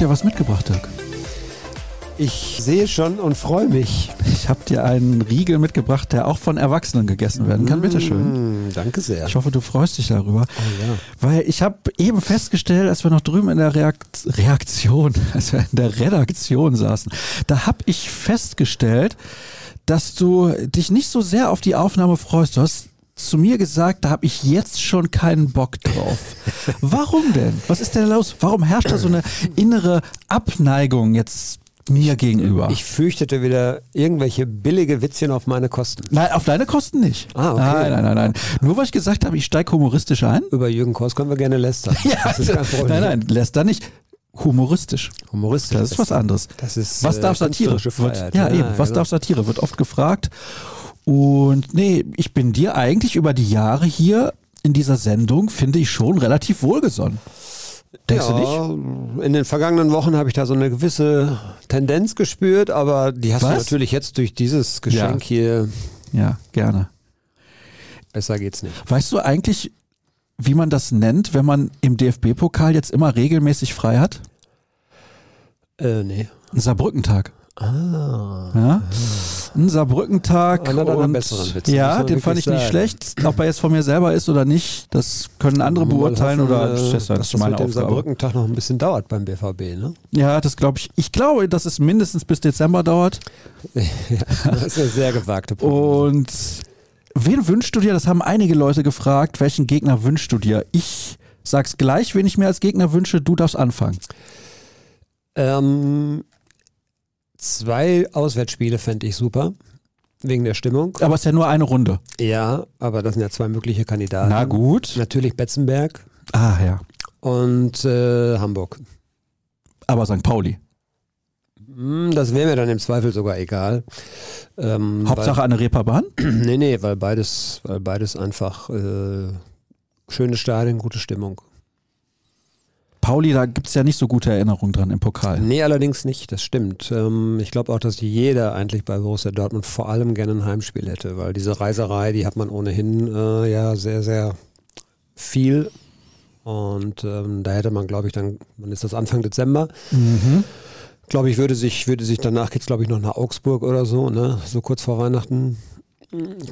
Dir was mitgebracht, Dirk. Ich sehe schon und freue mich. Ich habe dir einen Riegel mitgebracht, der auch von Erwachsenen gegessen werden kann. Bitte schön. Mm, danke sehr. Ich hoffe, du freust dich darüber. Oh ja. Weil ich habe eben festgestellt, als wir noch drüben in der Reakt Reaktion, als wir in der Redaktion saßen, da habe ich festgestellt, dass du dich nicht so sehr auf die Aufnahme freust. Du hast zu mir gesagt, da habe ich jetzt schon keinen Bock drauf. Warum denn? Was ist denn los? Warum herrscht da so eine innere Abneigung jetzt mir gegenüber? Ich fürchtete wieder irgendwelche billige Witzchen auf meine Kosten. nein, auf deine Kosten nicht. Ah, okay. Nein, nein, nein, nein. Nur weil ich gesagt habe, ich steige humoristisch ein. Über Jürgen Kors können wir gerne lästern. das ist kein Problem. nein, nein, da nicht. Humoristisch. Humoristisch. Das ist was anderes. Das ist Was äh, darf Satire? künstlerische Wird, Freiheit. ja, eben. Was genau. darf Satire? Wird oft gefragt. Und nee, ich bin dir eigentlich über die Jahre hier in dieser Sendung, finde ich, schon relativ wohlgesonnen. Denkst du nicht? ja, In den vergangenen Wochen habe ich da so eine gewisse Tendenz gespürt, aber die hast du Was? natürlich jetzt durch dieses Geschenk Ja. hier. Ja, gerne. Besser geht's nicht. Weißt du eigentlich, wie man das nennt, wenn man im DFB-Pokal jetzt immer regelmäßig frei hat? Äh, nee. Ein Saarbrückentag. Ah. Ja? Ein Saarbrückentag. Einer deiner besseren Witze, ja, den fand ich wirklich nicht sagen. schlecht. Ob er jetzt von mir selber ist oder nicht, das können andere Mal beurteilen hoffen, oder äh, das das das meine mit dem Aufgabe. Saarbrückentag noch ein bisschen dauert beim BVB, ne? Ja, das glaube ich. Ich glaube, dass es mindestens bis Dezember dauert. Das ist eine sehr gewagte Prognose. Und wen wünschst du dir? Das haben einige Leute gefragt. Welchen Gegner wünschst du dir? Ich sag's gleich, wen ich mir als Gegner wünsche. Du darfst anfangen. Ähm, zwei Auswärtsspiele fände ich super. Wegen der Stimmung. Aber es ist ja nur eine Runde. Ja, aber das sind ja zwei mögliche Kandidaten. Na gut. Natürlich Betzenberg Ah ja. und äh, Hamburg. Aber St. Pauli. Hm, Das wäre mir dann im Zweifel sogar egal. Ähm, Hauptsache eine Reeperbahn? Weil, nee, nee, weil beides, weil beides einfach äh, schöne Stadien, gute Stimmung. Pauli, da gibt's ja nicht so gute Erinnerungen dran im Pokal. Nee, allerdings nicht, das stimmt. Ähm, ich glaube auch, dass jeder eigentlich bei Borussia Dortmund vor allem gerne ein Heimspiel hätte, weil diese Reiserei, die hat man ohnehin äh, ja sehr, sehr viel. Und ähm, da hätte man, glaube ich, dann, wann ist das Anfang Dezember? Mhm. Glaube ich, würde sich, würde sich danach geht's glaube ich, noch nach Augsburg oder so, ne? So kurz vor Weihnachten.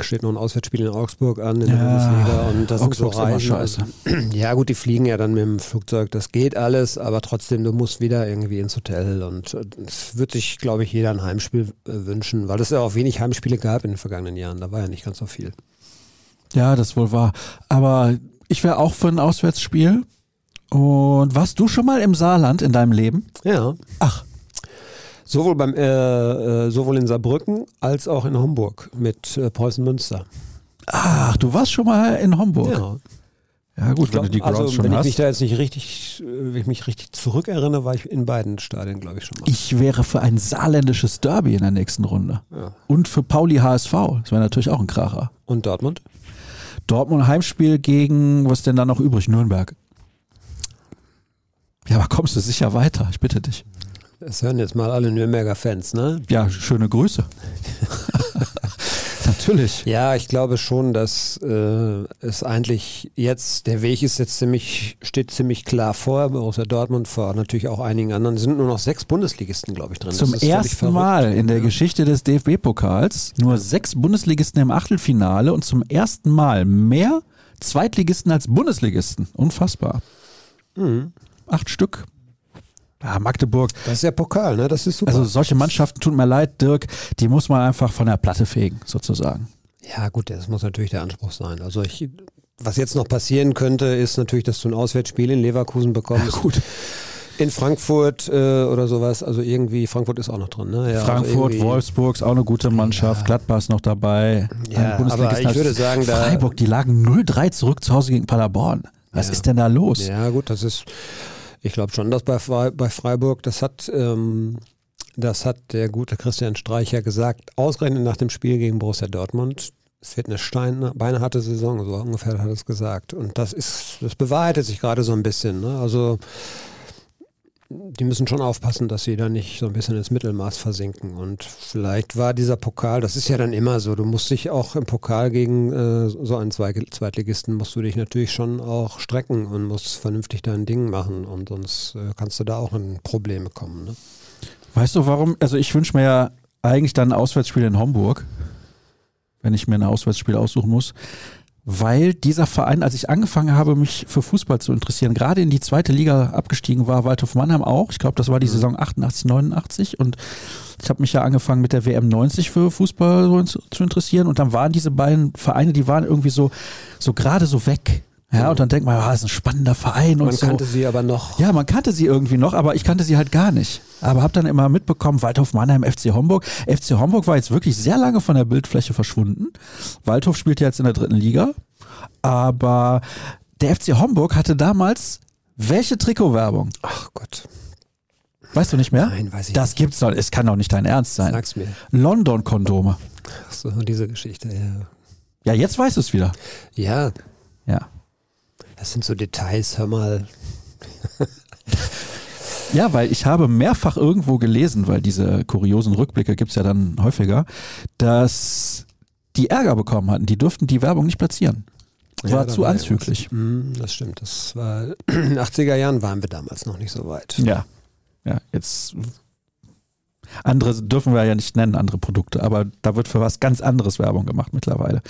Steht noch ein Auswärtsspiel in Augsburg an in der Ja, Bundesliga und das Augsburg sind so Reisen. Also, ja, gut, die fliegen ja dann mit dem Flugzeug, das geht alles, aber trotzdem, du musst wieder irgendwie ins Hotel und äh, es wird sich, glaube ich, jeder ein Heimspiel äh, wünschen, weil es ja auch wenig Heimspiele gab in den vergangenen Jahren. Da war ja nicht ganz so viel. Ja, das wohl wahr. Aber ich wäre auch für ein Auswärtsspiel. Und warst du schon mal im Saarland in deinem Leben? Ja. Ach, Sowohl beim äh, äh, sowohl in Saarbrücken als auch in Homburg mit äh, Preußen Münster. ach, du warst schon mal in Homburg. Ja. Ja gut, Ich glaub, wenn du die Grounds also, schon wenn ich hast. mich da jetzt nicht richtig, äh, wenn ich mich richtig zurückerinnere, war ich in beiden Stadien, glaube ich, schon mal. Ich wäre für ein saarländisches Derby in der nächsten Runde. Ja. Und für Pauli HSV. Das wäre natürlich auch ein Kracher. Und Dortmund? Dortmund Heimspiel gegen, was ist denn da noch übrig? Nürnberg. Ja, aber kommst du sicher weiter? Ich bitte dich. Das hören jetzt mal alle Nürnberger Fans, ne? Ja, schöne Grüße. Natürlich. Ja, ich glaube schon, dass äh, es eigentlich jetzt, der Weg ist jetzt ziemlich, steht ziemlich klar vor, Borussia Dortmund vor natürlich auch einigen anderen. Es sind nur noch sechs Bundesligisten, glaube ich, drin. Zum ersten. Mal in der Ja. Geschichte des DFB-Pokals nur sechs Bundesligisten im Achtelfinale und zum ersten Mal mehr Zweitligisten als Bundesligisten. Unfassbar. Mhm. Acht Stück. Ja, Magdeburg. Das ist ja Pokal, ne? Das ist super. Also solche Mannschaften, tut mir leid, Dirk, die muss man einfach von der Platte fegen, sozusagen. Ja, gut, das muss natürlich der Anspruch sein. Also ich, was jetzt noch passieren könnte, ist natürlich, dass du ein Auswärtsspiel in Leverkusen bekommst. gut. In Frankfurt äh, oder sowas. Also irgendwie, Frankfurt ist auch noch drin, ne? Ja, Frankfurt, also Wolfsburg ist auch eine gute Mannschaft. Ja. Gladbach ist noch dabei. Ja, aber ich würde sagen, da- Freiburg, die lagen 0-3 zurück zu Hause gegen Paderborn. Was Ja. ist denn da los? Ja, gut, das ist, ich glaube schon, dass bei, bei Freiburg, das hat, ähm, das hat der gute Christian Streicher gesagt, ausgerechnet nach dem Spiel gegen Borussia Dortmund. Es wird eine Stein, beinharte Saison, so ungefähr hat er es gesagt. Und das ist, das bewahrheitet sich gerade so ein bisschen. Ne? Also die müssen schon aufpassen, dass sie da nicht so ein bisschen ins Mittelmaß versinken. Und vielleicht war dieser Pokal, das ist ja dann immer so, du musst dich auch im Pokal gegen äh, so einen Zweitligisten, musst du dich natürlich schon auch strecken und musst vernünftig dein Ding machen. Und sonst äh, kannst du da auch in Probleme kommen. Ne? Weißt du warum? Also ich wünsche mir ja eigentlich dann ein Auswärtsspiel in Homburg, wenn ich mir ein Auswärtsspiel aussuchen muss weil dieser Verein, als ich angefangen habe, mich für Fußball zu interessieren, gerade in die zweite Liga abgestiegen war, Waldhof Mannheim auch. Ich glaube, das war die mhm. Saison 88, 89 und ich habe mich ja angefangen mit der WM 90 für Fußball zu interessieren und dann waren diese beiden Vereine, die waren irgendwie so, so gerade so weg. Ja, und dann denkt man, ah, das ist ein spannender Verein man und so. Man kannte sie aber noch. Ja, man kannte sie irgendwie noch, aber ich kannte sie halt gar nicht. Aber habe dann immer mitbekommen, Waldhof Mannheim, FC Homburg. FC Homburg war jetzt wirklich sehr lange von der Bildfläche verschwunden. Waldhof spielt jetzt in der dritten Liga. Aber der FC Homburg hatte damals welche Trikotwerbung? Ach Gott. Weißt du nicht mehr? Nein, weiß ich das nicht. Das gibt's doch. Es kann doch nicht dein Ernst sein. Sag's mir. London-Kondome. Ach so, diese Geschichte, ja. Ja, jetzt weißt du es wieder. Ja. Ja. Das sind so Details, hör mal. ja, weil ich habe mehrfach irgendwo gelesen, weil diese kuriosen Rückblicke gibt es ja dann häufiger, dass die Ärger bekommen hatten. Die durften die Werbung nicht platzieren. Das war zu war anzüglich. Mhm, das stimmt. Das war in den 80er Jahren waren wir damals noch nicht so weit. Ja. Ja, jetzt andere dürfen wir ja nicht nennen, andere Produkte, aber da wird für was ganz anderes Werbung gemacht mittlerweile.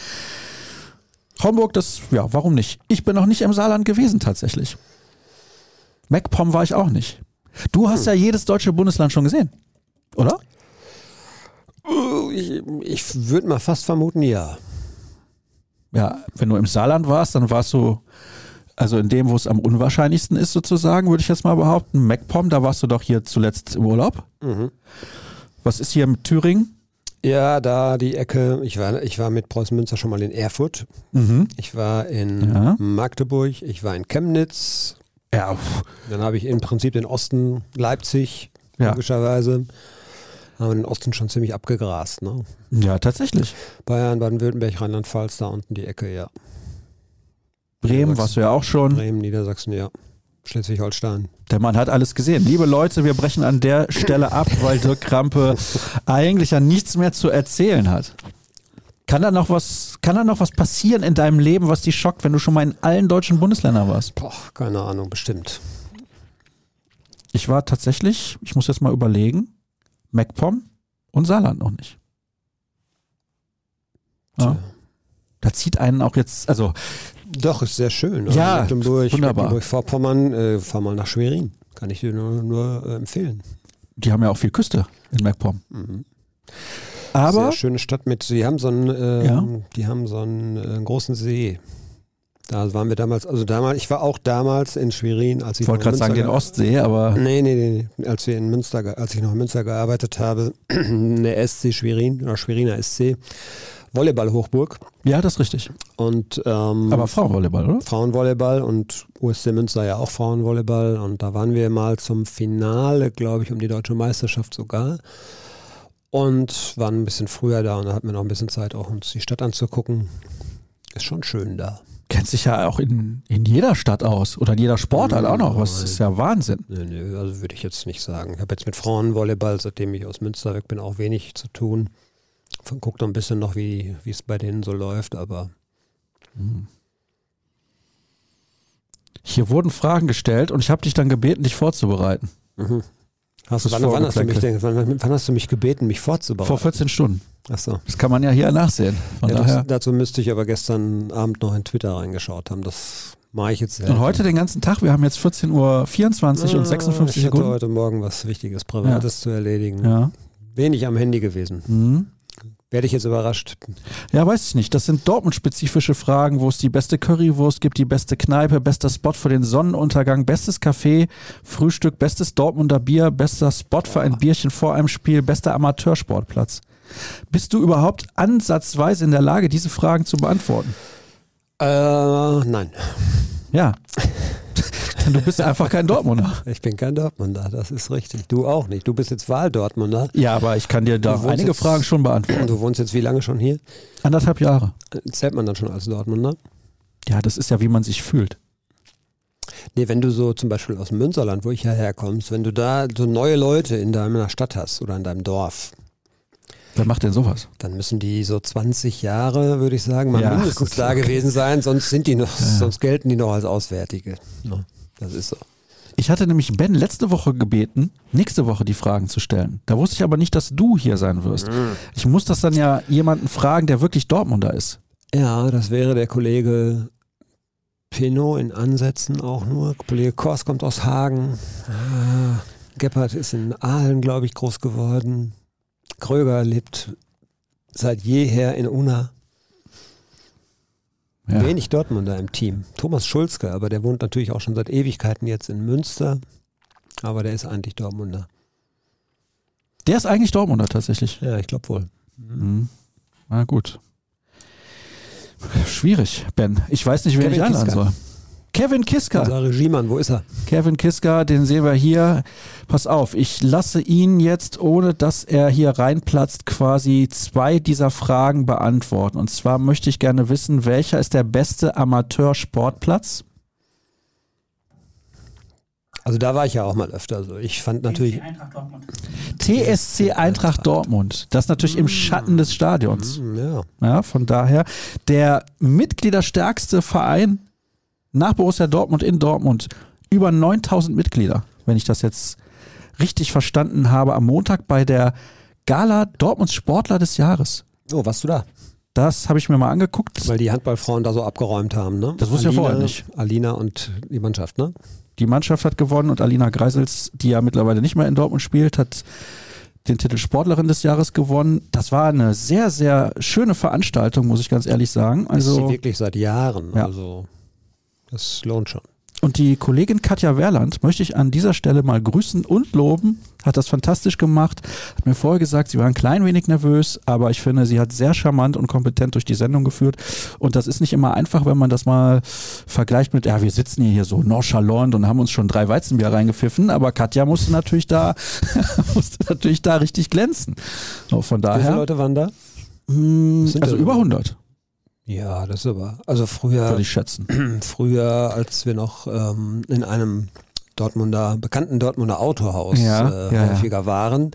Homburg, das, ja, warum nicht? Ich bin noch nicht im Saarland gewesen tatsächlich. MacPom war ich auch nicht. Du hast hm. ja jedes deutsche Bundesland schon gesehen, oder? Ich, ich würde mal fast vermuten, ja. Ja, wenn du im Saarland warst, dann warst du, also in dem, wo es am unwahrscheinlichsten ist, sozusagen, würde ich jetzt mal behaupten. MacPom, da warst du doch hier zuletzt im Urlaub. Mhm. Was ist hier mit Thüringen? Ja, da die Ecke. Ich war, ich war mit Preußen Münster schon mal in Erfurt. Mhm. Ich war in ja. Magdeburg. Ich war in Chemnitz. Ja. Dann habe ich im Prinzip den Osten Leipzig, ja. logischerweise. Haben den Osten schon ziemlich abgegrast. Ne? Ja, tatsächlich. Bayern, Baden-Württemberg, Rheinland-Pfalz, da unten die Ecke, ja. Bremen warst du ja auch schon. Bremen, Niedersachsen, ja. Schleswig-Holstein. Der Mann hat alles gesehen. Liebe Leute, wir brechen an der Stelle ab, weil Dirk Krampe eigentlich ja nichts mehr zu erzählen hat. Kann da noch was, kann da noch was passieren in deinem Leben, was dich schockt, wenn du schon mal in allen deutschen Bundesländern warst? Boah, keine Ahnung, bestimmt. Ich war tatsächlich, ich muss jetzt mal überlegen, MacPom und Saarland noch nicht. Ja. Da zieht einen auch jetzt, also doch, ist sehr schön. Also ja, Mecklenburg, wunderbar. Mecklenburg-Vorpommern, äh, fahr mal nach Schwerin. Kann ich dir nur, nur äh, empfehlen. Die haben ja auch viel Küste in MacPom. Mhm. Aber sehr schöne Stadt mit. Sie haben so einen, äh, ja. die haben so einen äh, großen See. Da waren wir damals, also damals, ich war auch damals in Schwerin, als ich. Ich wollte gerade sagen, den Ostsee, aber. Nee, nee, nee. Als wir in Münster, als ich noch in Münster gearbeitet habe, in der SC Schwerin, oder Schweriner SC, Volleyball-Hochburg. Ja, das ist richtig. Und, ähm, Aber Frauenvolleyball, oder? Frauenvolleyball und USC Münster ja auch Frauenvolleyball. Und da waren wir mal zum Finale, glaube ich, um die deutsche Meisterschaft sogar. Und waren ein bisschen früher da und da hatten wir noch ein bisschen Zeit, auch uns die Stadt anzugucken. Ist schon schön da. Kennt sich ja auch in, in jeder Stadt aus oder in jeder Sportart auch noch. Was ist ja Wahnsinn. Nö, nö, also würde ich jetzt nicht sagen. Ich habe jetzt mit Frauenvolleyball, seitdem ich aus Münster weg bin, auch wenig zu tun guckt noch ein bisschen noch, wie es bei denen so läuft, aber. Hm. Hier wurden Fragen gestellt und ich habe dich dann gebeten, dich vorzubereiten. Mhm. Hast du, wann, wann, hast du mich denn, wann, wann, hast du mich gebeten, mich vorzubereiten? Vor 14 Stunden. Ach so. Das kann man ja hier nachsehen. Ja, das, dazu müsste ich aber gestern Abend noch in Twitter reingeschaut haben. Das mache ich jetzt selten. Und heute den ganzen Tag, wir haben jetzt 14.24 Uhr 24 ah, und 56 Sekunden. Ich hatte heute Morgen was Wichtiges, Privates ja. zu erledigen. Ja. Wenig am Handy gewesen. Mhm. Werde ich jetzt überrascht. Ja, weiß ich nicht. Das sind Dortmund-spezifische Fragen, wo es die beste Currywurst gibt, die beste Kneipe, bester Spot für den Sonnenuntergang, bestes Café, Frühstück, bestes Dortmunder Bier, bester Spot für ein Bierchen vor einem Spiel, bester Amateursportplatz. Bist du überhaupt ansatzweise in der Lage, diese Fragen zu beantworten? Äh, nein. Ja. Du bist einfach kein Dortmunder. Ich bin kein Dortmunder, das ist richtig. Du auch nicht. Du bist jetzt Wahl-Dortmunder. Ja, aber ich kann dir da einige jetzt, Fragen schon beantworten. Du wohnst jetzt wie lange schon hier? Anderthalb Jahre. Zählt man dann schon als Dortmunder? Ja, das ist ja, wie man sich fühlt. Nee, wenn du so zum Beispiel aus dem Münsterland, wo ich ja herkommst, wenn du da so neue Leute in deiner Stadt hast oder in deinem Dorf, Wer macht denn sowas? dann müssen die so 20 Jahre, würde ich sagen, mal Ja, mindestens gut, da okay. gewesen sein, sonst sind die noch, sonst gelten die noch als Auswärtige. Ja, das ist so. Ich hatte nämlich Ben letzte Woche gebeten, nächste Woche die Fragen zu stellen. Da wusste ich aber nicht, dass du hier sein wirst. Ich muss das dann ja jemanden fragen, der wirklich Dortmunder ist. Ja, das wäre der Kollege Pinot in Ansätzen auch nur. Kollege Kors kommt aus Hagen. Ah, Gebhardt ist in Aalen, glaube ich, groß geworden. Kröger lebt seit jeher in Unna. Ja. Wenig Dortmunder im Team. Thomas Schulzke, aber der wohnt natürlich auch schon seit Ewigkeiten jetzt in Münster. Aber der ist eigentlich Dortmunder. Der ist eigentlich Dortmunder tatsächlich. Ja, ich glaube wohl. Mhm. Na gut. Schwierig, Ben. Ich weiß nicht, wer Kevin ich einladen soll. Kevin Kiska. Unser Regiemann, wo ist er? Kevin Kiska, den sehen wir hier. Pass auf, ich lasse ihn jetzt, ohne dass er hier reinplatzt, quasi zwei dieser Fragen beantworten. Und zwar möchte ich gerne wissen, welcher ist der beste Amateursportplatz? Also da war ich ja auch mal öfter. Also ich fand natürlich. Eintracht Dortmund. TSC Eintracht Dortmund. Das ist natürlich im Schatten des Stadions. Hm, Ja. Ja, von daher der mitgliederstärkste Verein nach Borussia Dortmund in Dortmund. Über 9000 Mitglieder, wenn ich das jetzt richtig verstanden habe, am Montag bei der Gala Dortmunds Sportler des Jahres. Oh, warst du da? Das habe ich mir mal angeguckt. Weil die Handballfrauen da so abgeräumt haben, ne? Das wusste ich ja vorher nicht. Alina und die Mannschaft, ne? Die Mannschaft hat gewonnen und Alina Greisels, die ja mittlerweile nicht mehr in Dortmund spielt, hat den Titel Sportlerin des Jahres gewonnen. Das war eine sehr, sehr schöne Veranstaltung, muss ich ganz ehrlich sagen. Das ist sie Also wirklich seit Jahren. Ja. Also das lohnt schon. Und die Kollegin Katja Werland möchte ich an dieser Stelle mal grüßen und loben. Hat das fantastisch gemacht. Hat mir vorher gesagt, sie war ein klein wenig nervös, aber ich finde, sie hat sehr charmant und kompetent durch die Sendung geführt. Und das ist nicht immer einfach, wenn man das mal vergleicht mit, ja, wir sitzen hier, hier so nonchalant und haben uns schon drei Weizenbier reingepfiffen, aber Katja musste natürlich da, musste natürlich da richtig glänzen. So, von Wie viele daher, Leute waren da? mh, sind also über 100, Ja, das ist aber. Also früher, würde ich schätzen. früher, als wir noch ähm, in einem Dortmunder, bekannten Dortmunder Autohaus Ja, äh, ja, ja. häufiger waren,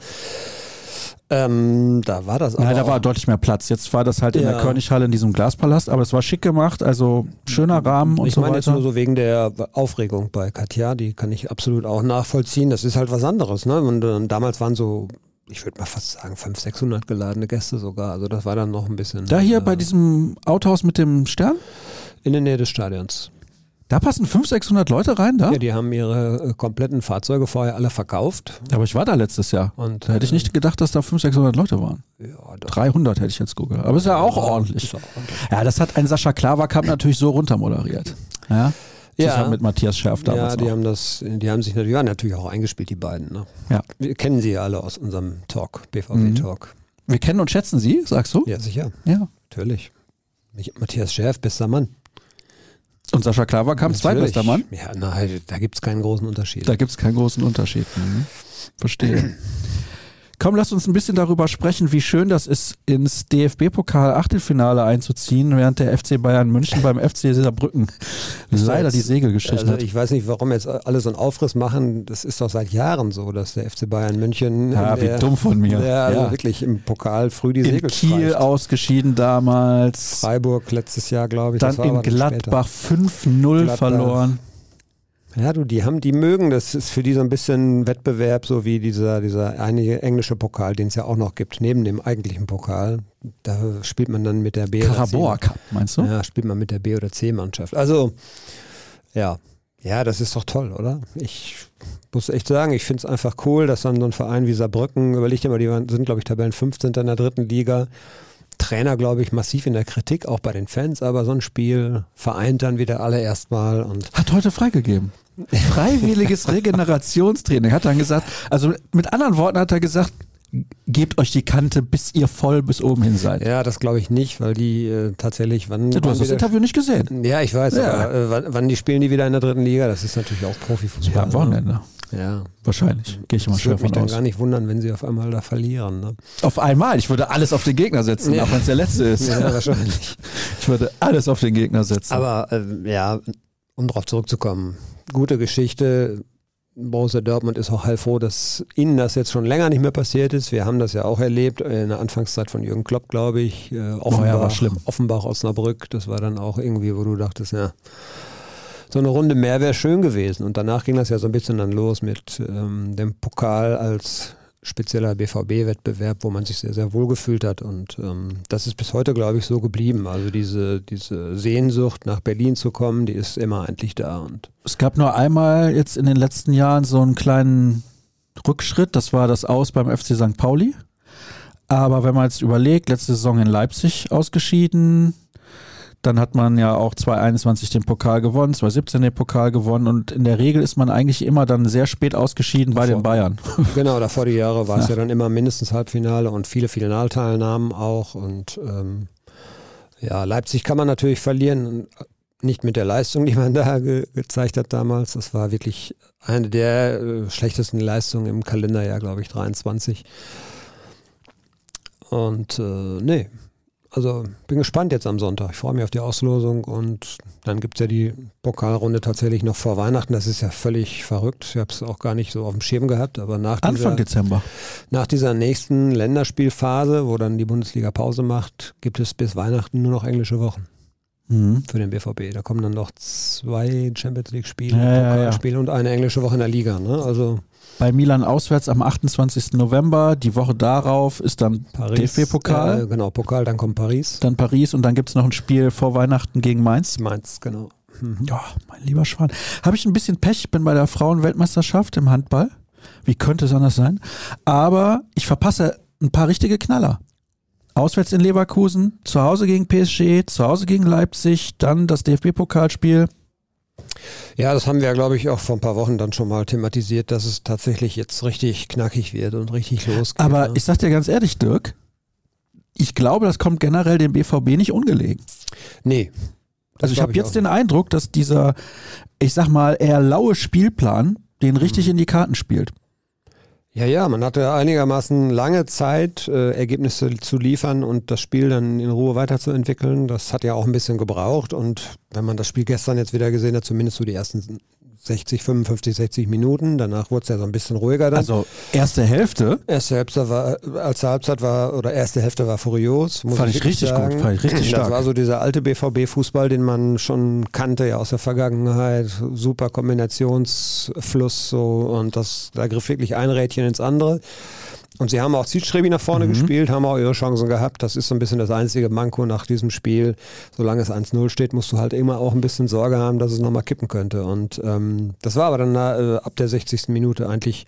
ähm, da war das aber. Nein, da war auch- deutlich mehr Platz. Jetzt war das halt in Ja. der Körnighalle in diesem Glaspalast, aber es war schick gemacht, also schöner Rahmen und ich so meine jetzt weiter. nur so wegen der Aufregung bei Katja, die kann ich absolut auch nachvollziehen. Das ist halt was anderes. Ne? Und äh, damals waren so, ich würde mal fast sagen, 500, 600 geladene Gäste sogar. Also das war dann noch ein bisschen. da hier äh, bei diesem Autohaus mit dem Stern, In der Nähe des Stadions. da passen 500, 600 Leute rein, da? Ja, die haben ihre äh, kompletten Fahrzeuge vorher alle verkauft. Aber ich war da letztes Jahr. Und, Da hätte ich nicht gedacht, dass da 500, 600 Leute waren. äh, Ja, doch. 300 hätte ich jetzt geguckt. Aber ist ja auch ordentlich. Ist auch ordentlich. Ja, das hat ein Sascha Klaverkamp natürlich so runtermoderiert. Ja. Ja. Zusammen mit Matthias Schärf damals Ja, die noch. haben das, die haben sich natürlich, ja, natürlich auch eingespielt, die beiden. Ne? Ja. Wir kennen sie ja alle aus unserem Talk, Mhm. BVB-Talk. Wir kennen und schätzen sie, sagst du? Ja, sicher, Ja. natürlich. Matthias Schärf, bester Mann. Und Sascha Klaverkamp, zweitbester Natürlich. Mann? Ja, nein, da gibt es keinen großen Unterschied. Da gibt es keinen großen Unterschied. Mhm. Verstehe. Komm, lass uns ein bisschen darüber sprechen, wie schön das ist, ins DFB-Pokal-Achtelfinale einzuziehen, während der FC Bayern München beim FC Saarbrücken leider die Segel gestrichen Also hat. ich weiß nicht, warum jetzt alle so einen Aufriss machen. Das ist doch seit Jahren so, dass der FC Bayern München Ja, in wie der, dumm von mir. Der also Ja. wirklich im Pokal früh die In Segel Kiel streicht. ausgeschieden damals. Freiburg letztes Jahr, glaube ich. Dann in. Gladbach 5-0 Gladbach. verloren. Ja, du, die haben, die mögen, das ist für die so ein bisschen Wettbewerb, so wie dieser, dieser einige englische Pokal, den es ja auch noch gibt, neben dem eigentlichen Pokal. Da spielt man dann mit der B oder Carabao C. Cup, meinst du? Ja, spielt man mit der B oder C Mannschaft. Also, ja. Ja, das ist doch toll, oder? Ich muss echt sagen, ich finde es einfach cool, dass dann so ein Verein wie Saarbrücken, überleg dir mal, die sind, glaube ich, Tabellen 15. in der dritten Liga. Trainer, glaube ich, massiv in der Kritik, auch bei den Fans, aber so ein Spiel vereint dann wieder alle erstmal und Hat heute freigegeben. Freiwilliges Regenerationstraining. Hat dann gesagt, also mit anderen Worten hat er gesagt, gebt euch die Kante, bis ihr voll bis oben hin seid. Ja, das glaube ich nicht, weil die äh, tatsächlich, wann. Ja, du hast das Interview nicht gesehen. Ja, ich weiß, Ja. aber äh, wann, wann die spielen die wieder in der dritten Liga? Das ist natürlich auch Profifußball. Ja, am Wochenende. Ne? Ja. Wahrscheinlich. Gehe ich mal schwer würde mich von dann aus. gar nicht wundern, wenn sie auf einmal da verlieren. Ne? Auf einmal. Ich würde alles auf den Gegner setzen, Ja. auch wenn es der letzte ist. Ja, wahrscheinlich. Ich würde alles auf den Gegner setzen. Aber äh, ja, um darauf zurückzukommen, gute Geschichte. Borussia Dortmund ist auch heilfroh, dass ihnen das jetzt schon länger nicht mehr passiert ist. Wir haben das ja auch erlebt in der Anfangszeit von Jürgen Klopp, glaube ich. Äh, Offenbach, ja, war schlimm. Offenbach, Osnabrück, das war dann auch irgendwie, wo du dachtest, ja, so eine Runde mehr wäre schön gewesen. Und danach ging das ja so ein bisschen dann los mit ähm, dem Pokal als spezieller BVB-Wettbewerb, wo man sich sehr, sehr wohl gefühlt hat. Und ähm, das ist bis heute, glaube ich, so geblieben. Also diese, diese Sehnsucht, nach Berlin zu kommen, die ist immer eigentlich da. Und es gab nur einmal jetzt in den letzten Jahren so einen kleinen Rückschritt. Das war das Aus beim FC St. Pauli. Aber wenn man jetzt überlegt, letzte Saison in Leipzig ausgeschieden, dann hat man ja auch 2021 den Pokal gewonnen, 2017 den Pokal gewonnen und in der Regel ist man eigentlich immer dann sehr spät ausgeschieden bei den Bayern. Genau, davor die Jahre war es ja. ja. dann immer mindestens Halbfinale und viele Finalteilnahmen auch und ähm, ja, Leipzig kann man natürlich verlieren, nicht mit der Leistung, die man da ge gezeigt hat damals. Das war wirklich eine der äh, schlechtesten Leistungen im Kalenderjahr, glaube ich, 23. Und äh, nee, also bin gespannt jetzt am Sonntag. Ich freue mich auf die Auslosung und dann gibt es ja die Pokalrunde tatsächlich noch vor Weihnachten. Das ist ja völlig verrückt. Ich habe es auch gar nicht so auf dem Schirm gehabt, aber nach Anfang dieser, Dezember. Nach dieser nächsten Länderspielphase, wo dann die Bundesliga Pause macht, gibt es bis Weihnachten nur noch englische Wochen. Mhm. Für den BVB. Da kommen dann noch zwei Champions League-Spiele, ja, ja, ja. und eine englische Woche in der Liga. Ne? Also bei Milan auswärts am 28. November. Die Woche darauf ist dann DFB-Pokal. Äh, genau, Pokal, dann kommt Paris. Dann Paris und dann gibt es noch ein Spiel vor Weihnachten gegen Mainz. Mainz, genau. Mhm. Ja, mein lieber Schwan. Habe ich ein bisschen Pech, ich bin bei der Frauenweltmeisterschaft im Handball. Wie könnte es anders sein? Aber ich verpasse ein paar richtige Knaller. Auswärts in Leverkusen, zu Hause gegen PSG, zu Hause gegen Leipzig, dann das DFB-Pokalspiel. Ja, das haben wir, glaube ich, auch vor ein paar Wochen dann schon mal thematisiert, dass es tatsächlich jetzt richtig knackig wird und richtig losgeht. Aber ne? ich sag dir ganz ehrlich, Dirk, ich glaube, das kommt generell dem BVB nicht ungelegen. Nee. Also ich habe jetzt den Eindruck, dass dieser, ich sag mal, eher laue Spielplan den richtig mhm. in die Karten spielt. Ja, ja, man hatte einigermaßen lange Zeit, äh, Ergebnisse zu liefern und das Spiel dann in Ruhe weiterzuentwickeln. Das hat ja auch ein bisschen gebraucht und wenn man das Spiel gestern jetzt wieder gesehen hat, zumindest so die ersten 60, 55, 60 Minuten. Danach wurde es ja so ein bisschen ruhiger dann. Also erste Hälfte? Erste Hälfte war, als Halbzeit war, oder erste Hälfte war furios. Fand ich, ich richtig sagen. gut, fand ich richtig das stark. Das war so dieser alte BVB-Fußball, den man schon kannte ja aus der Vergangenheit. Super Kombinationsfluss so und das, da griff wirklich ein Rädchen ins andere. Und sie haben auch zielstrebig nach vorne mhm. gespielt, haben auch ihre Chancen gehabt. Das ist so ein bisschen das einzige Manko nach diesem Spiel. Solange es 1-0 steht, musst du halt immer auch ein bisschen Sorge haben, dass es nochmal kippen könnte. Und ähm, das war aber dann äh, ab der 60. Minute eigentlich,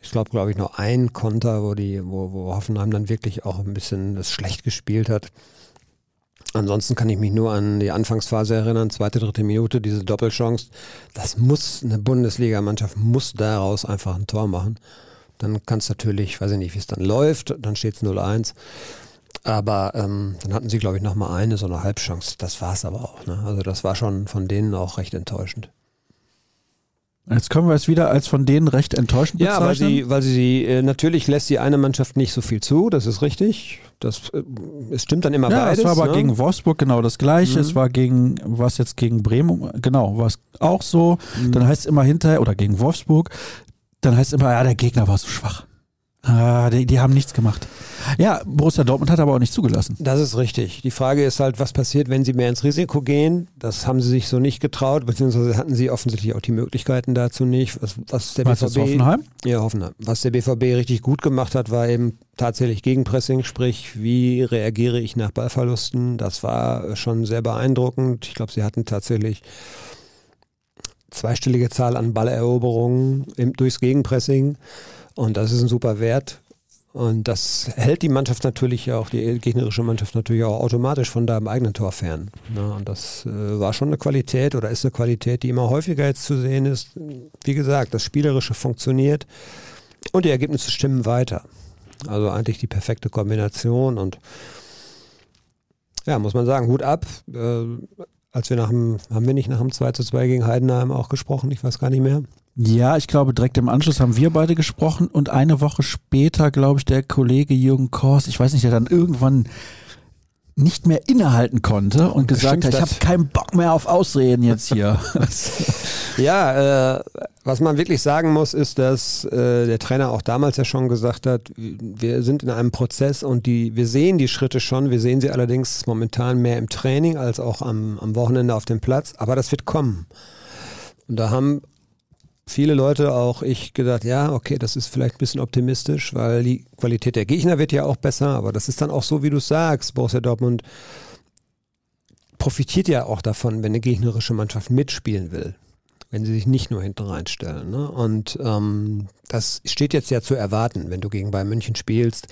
ich glaube, glaube ich, noch ein Konter, wo, die, wo, wo Hoffenheim dann wirklich auch ein bisschen das schlecht gespielt hat. Ansonsten kann ich mich nur an die Anfangsphase erinnern, zweite, dritte Minute, diese Doppelchance. Das muss, eine Bundesligamannschaft muss daraus einfach ein Tor machen. Dann kannst du natürlich, weiß ich nicht, wie es dann läuft, dann steht es 0-1. Aber ähm, dann hatten sie, glaube ich, nochmal eine, so eine Halbchance. Das war es aber auch. Ne? Also das war schon von denen auch recht enttäuschend. Jetzt können wir es wieder als von denen recht enttäuschend bezeichnen. Ja, weil sie, weil sie äh, natürlich lässt die eine Mannschaft nicht so viel zu, das ist richtig. Das, äh, es stimmt dann immer ja, beides. Es war aber ne? gegen Wolfsburg genau das gleiche. Mhm. Es war gegen, was jetzt gegen Bremen, genau, war es auch so. Mhm. Dann heißt es immer hinterher, oder gegen Wolfsburg, dann heißt es immer, ja, der Gegner war so schwach. Ah, die, die, haben nichts gemacht. Ja, Borussia Dortmund hat aber auch nicht zugelassen. Das ist richtig. Die Frage ist halt, was passiert, wenn sie mehr ins Risiko gehen? Das haben sie sich so nicht getraut, beziehungsweise hatten sie offensichtlich auch die Möglichkeiten dazu nicht. Was, was der was BVB, Hoffenheim? Ja, Hoffenheim. Was der BVB richtig gut gemacht hat, war eben tatsächlich Gegenpressing, sprich, wie reagiere ich nach Ballverlusten? Das war schon sehr beeindruckend. Ich glaube, sie hatten tatsächlich zweistellige Zahl an Balleroberungen im, durchs Gegenpressing. Und das ist ein super Wert. Und das hält die Mannschaft natürlich auch, die gegnerische Mannschaft natürlich auch automatisch von deinem eigenen Tor fern. Ja, und das äh, war schon eine Qualität oder ist eine Qualität, die immer häufiger jetzt zu sehen ist. Wie gesagt, das Spielerische funktioniert und die Ergebnisse stimmen weiter. Also eigentlich die perfekte Kombination und ja, muss man sagen, Hut ab. Äh, als wir nach dem, haben wir nicht nach dem 2 zu 2 gegen Heidenheim auch gesprochen? Ich weiß gar nicht mehr. Ja, ich glaube, direkt im Anschluss haben wir beide gesprochen und eine Woche später, glaube ich, der Kollege Jürgen Kors, ich weiß nicht, der dann irgendwann nicht mehr innehalten konnte und gesagt hat, ich habe keinen Bock mehr auf Ausreden jetzt hier. ja, äh, was man wirklich sagen muss, ist, dass äh, der Trainer auch damals ja schon gesagt hat, wir sind in einem Prozess und die, wir sehen die Schritte schon, wir sehen sie allerdings momentan mehr im Training als auch am, am Wochenende auf dem Platz, aber das wird kommen. Und da haben viele Leute, auch ich, gedacht, ja, okay, das ist vielleicht ein bisschen optimistisch, weil die Qualität der Gegner wird ja auch besser, aber das ist dann auch so, wie du sagst, Borussia Dortmund profitiert ja auch davon, wenn eine gegnerische Mannschaft mitspielen will, wenn sie sich nicht nur hinten reinstellen. Ne? Und ähm, das steht jetzt ja zu erwarten, wenn du gegen Bayern München spielst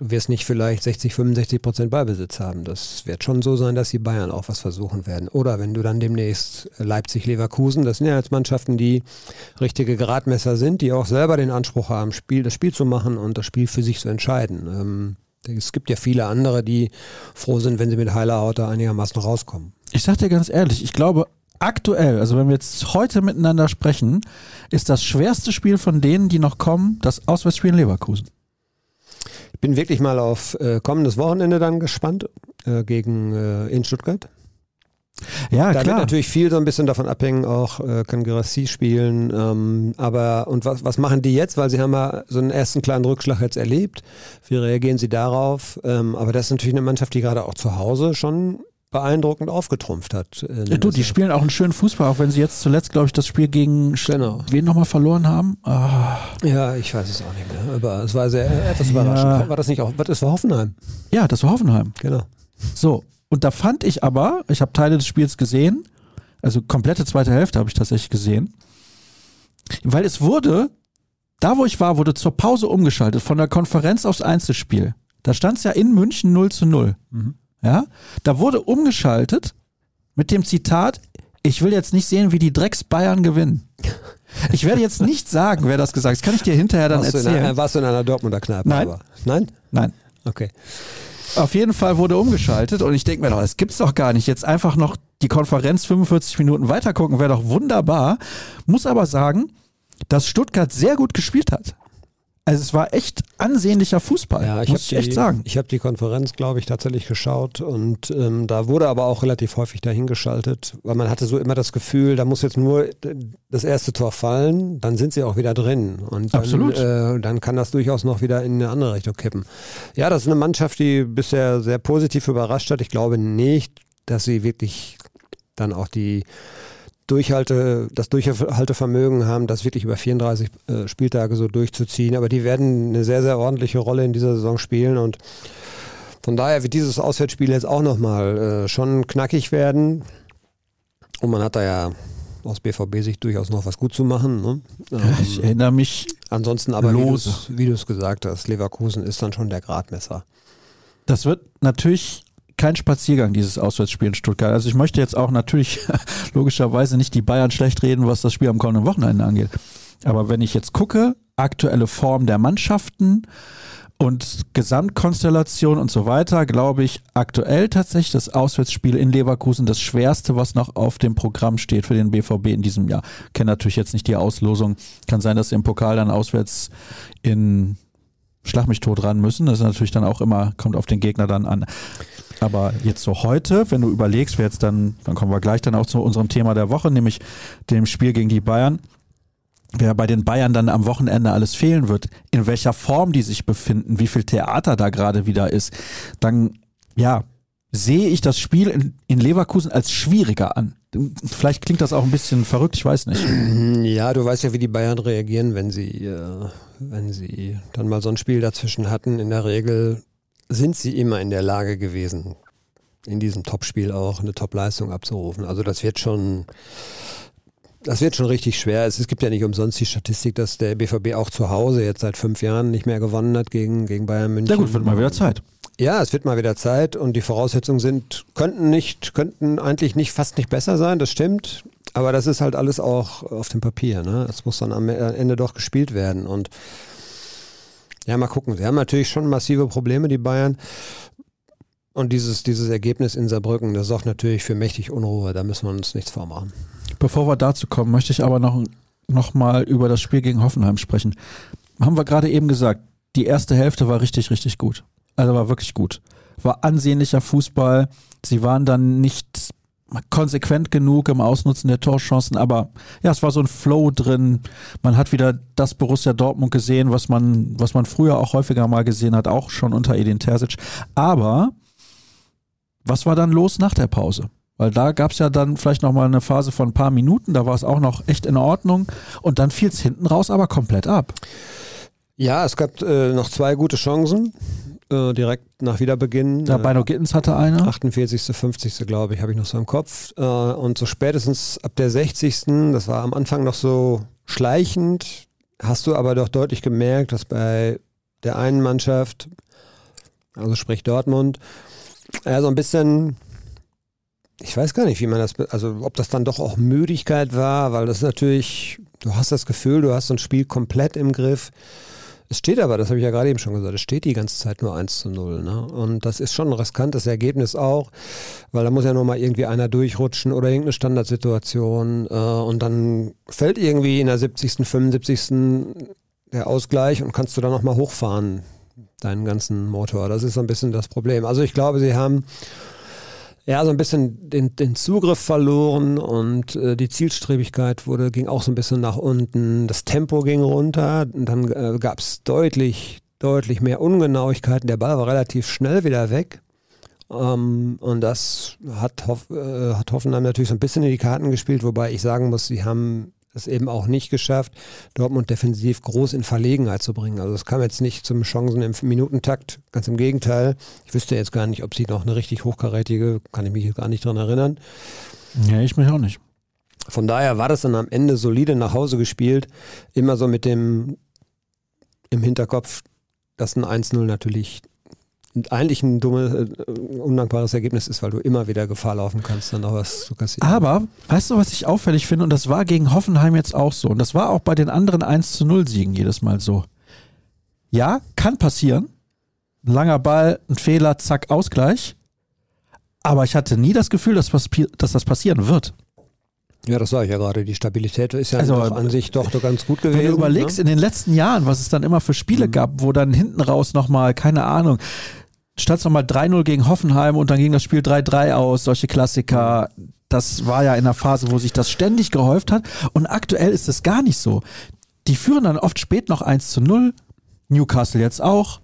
du wirst nicht vielleicht 60, 65 Prozent Ballbesitz haben. Das wird schon so sein, dass die Bayern auch was versuchen werden. Oder wenn du dann demnächst Leipzig, Leverkusen, das sind ja jetzt Mannschaften, die richtige Gradmesser sind, die auch selber den Anspruch haben, Spiel, das Spiel zu machen und das Spiel für sich zu entscheiden. Ähm, es gibt ja viele andere, die froh sind, wenn sie mit heiler Haut da einigermaßen rauskommen. Ich sag dir ganz ehrlich, ich glaube, aktuell, also wenn wir jetzt heute miteinander sprechen, ist das schwerste Spiel von denen, die noch kommen, das Auswärtsspiel in Leverkusen bin wirklich mal auf äh, kommendes Wochenende dann gespannt äh, gegen äh, in Stuttgart. Ja, da klar. wird natürlich viel so ein bisschen davon abhängen, auch äh, kann Gerassi spielen, ähm, aber und was, was machen die jetzt, weil sie haben ja so einen ersten kleinen Rückschlag jetzt erlebt, wie reagieren sie darauf, ähm, aber das ist natürlich eine Mannschaft, die gerade auch zu Hause schon beeindruckend aufgetrumpft hat. Äh, ja, du, die spielen auch einen schönen Fußball, auch wenn sie jetzt zuletzt, glaube ich, das Spiel gegen genau. wen nochmal verloren haben. Ah. Ja, ich weiß es auch nicht mehr. Aber es war sehr etwas überraschend. War das nicht auch? Das war Hoffenheim. Ja, das war Hoffenheim. Genau. So, und da fand ich aber, ich habe Teile des Spiels gesehen, also komplette zweite Hälfte habe ich tatsächlich gesehen, weil es wurde, da wo ich war, wurde zur Pause umgeschaltet, von der Konferenz aufs Einzelspiel. Da stand es ja in München 0 zu 0. Mhm. Ja, da wurde umgeschaltet mit dem Zitat, ich will jetzt nicht sehen, wie die Drecks Bayern gewinnen. Ich werde jetzt nicht sagen, wer das gesagt hat. Das kann ich dir hinterher dann warst erzählen. Du einer, warst du in einer Dortmunder Kneipe? Nein. Aber. Nein? Nein. Okay. Auf jeden Fall wurde umgeschaltet und ich denke mir doch, das gibt's doch gar nicht. Jetzt einfach noch die Konferenz 45 Minuten weitergucken, wäre doch wunderbar. Muss aber sagen, dass Stuttgart sehr gut gespielt hat. Also es war echt ansehnlicher Fußball, ja, ich muss ich die, echt sagen. Ich habe die Konferenz, glaube ich, tatsächlich geschaut und ähm, da wurde aber auch relativ häufig dahingeschaltet, weil man hatte so immer das Gefühl, da muss jetzt nur das erste Tor fallen, dann sind sie auch wieder drin und dann, Absolut. Äh, dann kann das durchaus noch wieder in eine andere Richtung kippen. Ja, das ist eine Mannschaft, die bisher sehr positiv überrascht hat. Ich glaube nicht, dass sie wirklich dann auch die Durchhalte, das Durchhaltevermögen haben, das wirklich über 34 äh, Spieltage so durchzuziehen. Aber die werden eine sehr, sehr ordentliche Rolle in dieser Saison spielen und von daher wird dieses Auswärtsspiel jetzt auch nochmal äh, schon knackig werden. Und man hat da ja aus BVB-Sicht durchaus noch was gut zu machen. Ne? Ähm, ich erinnere mich. Ansonsten aber, wie du es gesagt hast, Leverkusen ist dann schon der Gradmesser. Das wird natürlich kein Spaziergang, dieses Auswärtsspiel in Stuttgart. Also ich möchte jetzt auch natürlich logischerweise nicht die Bayern schlecht reden, was das Spiel am kommenden Wochenende angeht. Aber wenn ich jetzt gucke, aktuelle Form der Mannschaften und Gesamtkonstellation und so weiter, glaube ich aktuell tatsächlich das Auswärtsspiel in Leverkusen das schwerste, was noch auf dem Programm steht für den BVB in diesem Jahr. Kenne natürlich jetzt nicht die Auslosung. Kann sein, dass sie im Pokal dann auswärts in Schlag mich tot ran müssen. Das ist natürlich dann auch immer, kommt auf den Gegner dann an. Aber jetzt so heute, wenn du überlegst, wer jetzt dann, dann kommen wir gleich dann auch zu unserem Thema der Woche, nämlich dem Spiel gegen die Bayern. Wer bei den Bayern dann am Wochenende alles fehlen wird, in welcher Form die sich befinden, wie viel Theater da gerade wieder ist, dann, ja, sehe ich das Spiel in, in Leverkusen als schwieriger an. Vielleicht klingt das auch ein bisschen verrückt, ich weiß nicht. Ja, du weißt ja, wie die Bayern reagieren, wenn sie, äh, wenn sie dann mal so ein Spiel dazwischen hatten. In der Regel sind sie immer in der Lage gewesen, in diesem Topspiel auch eine Top-Leistung abzurufen. Also das wird schon, das wird schon richtig schwer. Es, es, gibt ja nicht umsonst die Statistik, dass der BVB auch zu Hause jetzt seit fünf Jahren nicht mehr gewonnen hat gegen, gegen Bayern München. Ja gut, wird mal wieder Zeit. Ja, es wird mal wieder Zeit und die Voraussetzungen sind, könnten nicht, könnten eigentlich nicht, fast nicht besser sein, das stimmt. Aber das ist halt alles auch auf dem Papier, ne? Das muss dann am Ende doch gespielt werden. Und ja, mal gucken. Sie haben natürlich schon massive Probleme, die Bayern. Und dieses, dieses Ergebnis in Saarbrücken, das sorgt natürlich für mächtig Unruhe. Da müssen wir uns nichts vormachen. Bevor wir dazu kommen, möchte ich aber noch, noch mal über das Spiel gegen Hoffenheim sprechen. Haben wir gerade eben gesagt, die erste Hälfte war richtig, richtig gut. Also war wirklich gut. war ansehnlicher Fußball. Sie waren dann nicht konsequent genug im Ausnutzen der Torchancen, aber ja, es war so ein Flow drin. Man hat wieder das Borussia Dortmund gesehen, was man, was man früher auch häufiger mal gesehen hat, auch schon unter Edin Terzic. Aber was war dann los nach der Pause? Weil da gab es ja dann vielleicht nochmal eine Phase von ein paar Minuten, da war es auch noch echt in Ordnung und dann fiel es hinten raus aber komplett ab. Ja, es gab äh, noch zwei gute Chancen äh, direkt nach Wiederbeginn. Ja, Beino Gittens hatte eine. 48., 50. glaube ich, habe ich noch so im Kopf. Äh, und so spätestens ab der 60., das war am Anfang noch so schleichend, hast du aber doch deutlich gemerkt, dass bei der einen Mannschaft, also sprich Dortmund, ja, so ein bisschen ich weiß gar nicht, wie man das, also ob das dann doch auch Müdigkeit war, weil das natürlich, du hast das Gefühl, du hast so ein Spiel komplett im Griff. Es steht aber, das habe ich ja gerade eben schon gesagt, es steht die ganze Zeit nur 1 zu 0. Ne? Und das ist schon ein riskantes Ergebnis auch, weil da muss ja nochmal irgendwie einer durchrutschen oder irgendeine Standardsituation äh, und dann fällt irgendwie in der 70., 75. der Ausgleich und kannst du dann nochmal hochfahren, deinen ganzen Motor. Das ist so ein bisschen das Problem. Also ich glaube, sie haben ja, so ein bisschen den, den Zugriff verloren und äh, die Zielstrebigkeit wurde, ging auch so ein bisschen nach unten. Das Tempo ging runter. Und dann äh, gab es deutlich, deutlich mehr Ungenauigkeiten. Der Ball war relativ schnell wieder weg. Ähm, und das hat, Hoff, äh, hat Hoffenheim natürlich so ein bisschen in die Karten gespielt, wobei ich sagen muss, sie haben es eben auch nicht geschafft, Dortmund defensiv groß in Verlegenheit zu bringen. Also es kam jetzt nicht zum Chancen im Minutentakt, ganz im Gegenteil. Ich wüsste jetzt gar nicht, ob sie noch eine richtig hochkarätige, kann ich mich gar nicht dran erinnern. Ja, ich mich auch nicht. Von daher war das dann am Ende solide nach Hause gespielt, immer so mit dem im Hinterkopf, dass ein 1-0 natürlich eigentlich ein dummes, äh, undankbares Ergebnis ist, weil du immer wieder Gefahr laufen kannst, dann auch was zu kassieren. Aber, weißt du, was ich auffällig finde, und das war gegen Hoffenheim jetzt auch so, und das war auch bei den anderen 1 zu 0 Siegen jedes Mal so. Ja, kann passieren. Ein langer Ball, ein Fehler, zack, Ausgleich. Aber ich hatte nie das Gefühl, dass, dass das passieren wird. Ja, das sage ich ja gerade. Die Stabilität ist ja also, an sich doch ganz gut gewesen. Wenn du überlegst, ne? in den letzten Jahren, was es dann immer für Spiele mhm. gab, wo dann hinten raus nochmal, keine Ahnung, es nochmal 3-0 gegen Hoffenheim und dann ging das Spiel 3-3 aus, solche Klassiker. Das war ja in der Phase, wo sich das ständig gehäuft hat. Und aktuell ist es gar nicht so. Die führen dann oft spät noch 1 zu 0. Newcastle jetzt auch.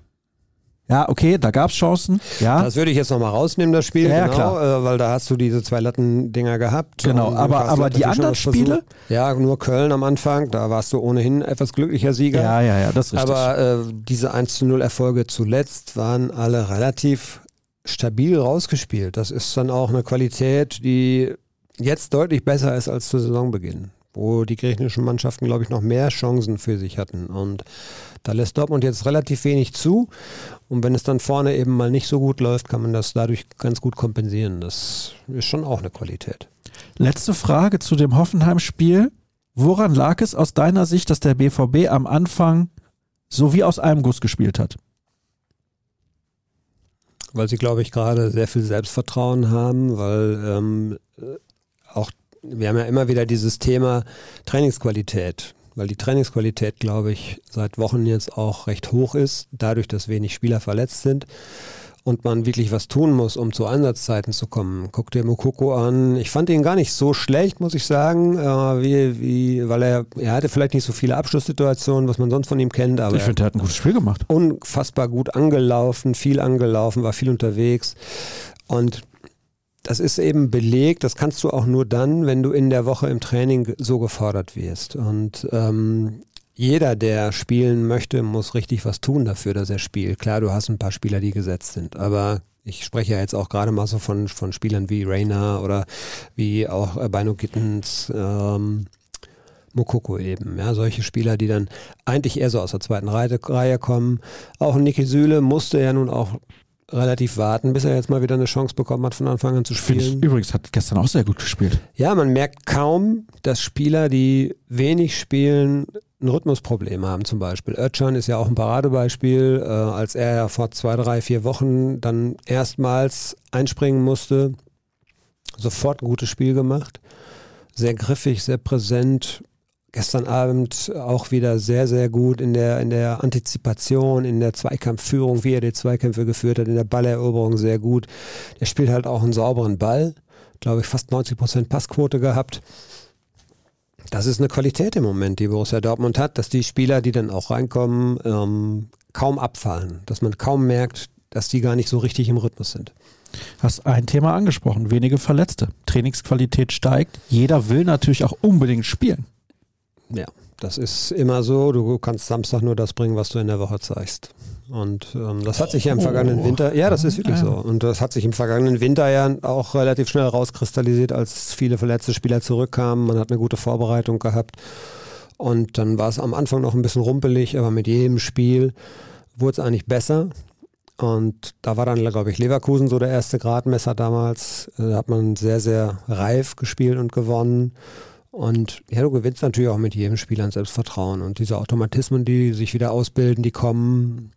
Ja, okay, da gab es Chancen. Ja. Das würde ich jetzt nochmal rausnehmen, das Spiel, ja, genau, klar. Äh, weil da hast du diese zwei Latten-Dinger gehabt. Genau, aber, aber die anderen Spiele? Ja, nur Köln am Anfang, da warst du ohnehin etwas glücklicher Sieger. Ja, ja, ja, das ist richtig. Aber äh, diese 1 zu 0 Erfolge zuletzt waren alle relativ stabil rausgespielt. Das ist dann auch eine Qualität, die jetzt deutlich besser ist als zu Saisonbeginn wo die griechischen Mannschaften, glaube ich, noch mehr Chancen für sich hatten. Und da lässt Dortmund jetzt relativ wenig zu. Und wenn es dann vorne eben mal nicht so gut läuft, kann man das dadurch ganz gut kompensieren. Das ist schon auch eine Qualität. Letzte Frage zu dem Hoffenheim-Spiel. Woran lag es aus deiner Sicht, dass der BVB am Anfang so wie aus einem Guss gespielt hat? Weil sie, glaube ich, gerade sehr viel Selbstvertrauen haben, weil ähm, auch wir haben ja immer wieder dieses Thema Trainingsqualität, weil die Trainingsqualität, glaube ich, seit Wochen jetzt auch recht hoch ist, dadurch, dass wenig Spieler verletzt sind und man wirklich was tun muss, um zu Einsatzzeiten zu kommen. Guck dir Mokoko an. Ich fand ihn gar nicht so schlecht, muss ich sagen, äh, wie, wie, weil er, er hatte vielleicht nicht so viele Abschlusssituationen, was man sonst von ihm kennt. Aber ich finde, er hat ein gutes Spiel gemacht. Unfassbar gut angelaufen, viel angelaufen, war viel unterwegs. Und das ist eben belegt, das kannst du auch nur dann, wenn du in der Woche im Training so gefordert wirst. Und ähm, jeder, der spielen möchte, muss richtig was tun dafür, dass er spielt. Klar, du hast ein paar Spieler, die gesetzt sind, aber ich spreche ja jetzt auch gerade mal so von, von Spielern wie Rainer oder wie auch äh, Bino Gittens, ähm, Mokoko eben. Ja, solche Spieler, die dann eigentlich eher so aus der zweiten Reihe, Reihe kommen. Auch Niki Süle musste ja nun auch relativ warten, bis er jetzt mal wieder eine Chance bekommen hat, von Anfang an zu spielen. Ich übrigens hat gestern auch sehr gut gespielt. Ja, man merkt kaum, dass Spieler, die wenig spielen, ein Rhythmusproblem haben zum Beispiel. Özcan ist ja auch ein Paradebeispiel, äh, als er ja vor zwei, drei, vier Wochen dann erstmals einspringen musste, sofort ein gutes Spiel gemacht, sehr griffig, sehr präsent, gestern Abend auch wieder sehr, sehr gut in der, in der Antizipation, in der Zweikampfführung, wie er die Zweikämpfe geführt hat, in der Balleroberung sehr gut. Er spielt halt auch einen sauberen Ball, glaube ich, fast 90 Prozent Passquote gehabt. Das ist eine Qualität im Moment, die Borussia Dortmund hat, dass die Spieler, die dann auch reinkommen, ähm, kaum abfallen, dass man kaum merkt, dass die gar nicht so richtig im Rhythmus sind. Hast ein Thema angesprochen, wenige Verletzte. Trainingsqualität steigt. Jeder will natürlich auch unbedingt spielen. Ja, das ist immer so. Du kannst Samstag nur das bringen, was du in der Woche zeigst. Und ähm, das hat sich ja im vergangenen oh. Winter, ja, das ist wirklich ja. so. Und das hat sich im vergangenen Winter ja auch relativ schnell rauskristallisiert, als viele verletzte Spieler zurückkamen. Man hat eine gute Vorbereitung gehabt. Und dann war es am Anfang noch ein bisschen rumpelig, aber mit jedem Spiel wurde es eigentlich besser. Und da war dann, glaube ich, Leverkusen so der erste Gradmesser damals. Da hat man sehr, sehr reif gespielt und gewonnen. Und ja, du gewinnst natürlich auch mit jedem Spiel an Selbstvertrauen. Und diese Automatismen, die sich wieder ausbilden, die kommen.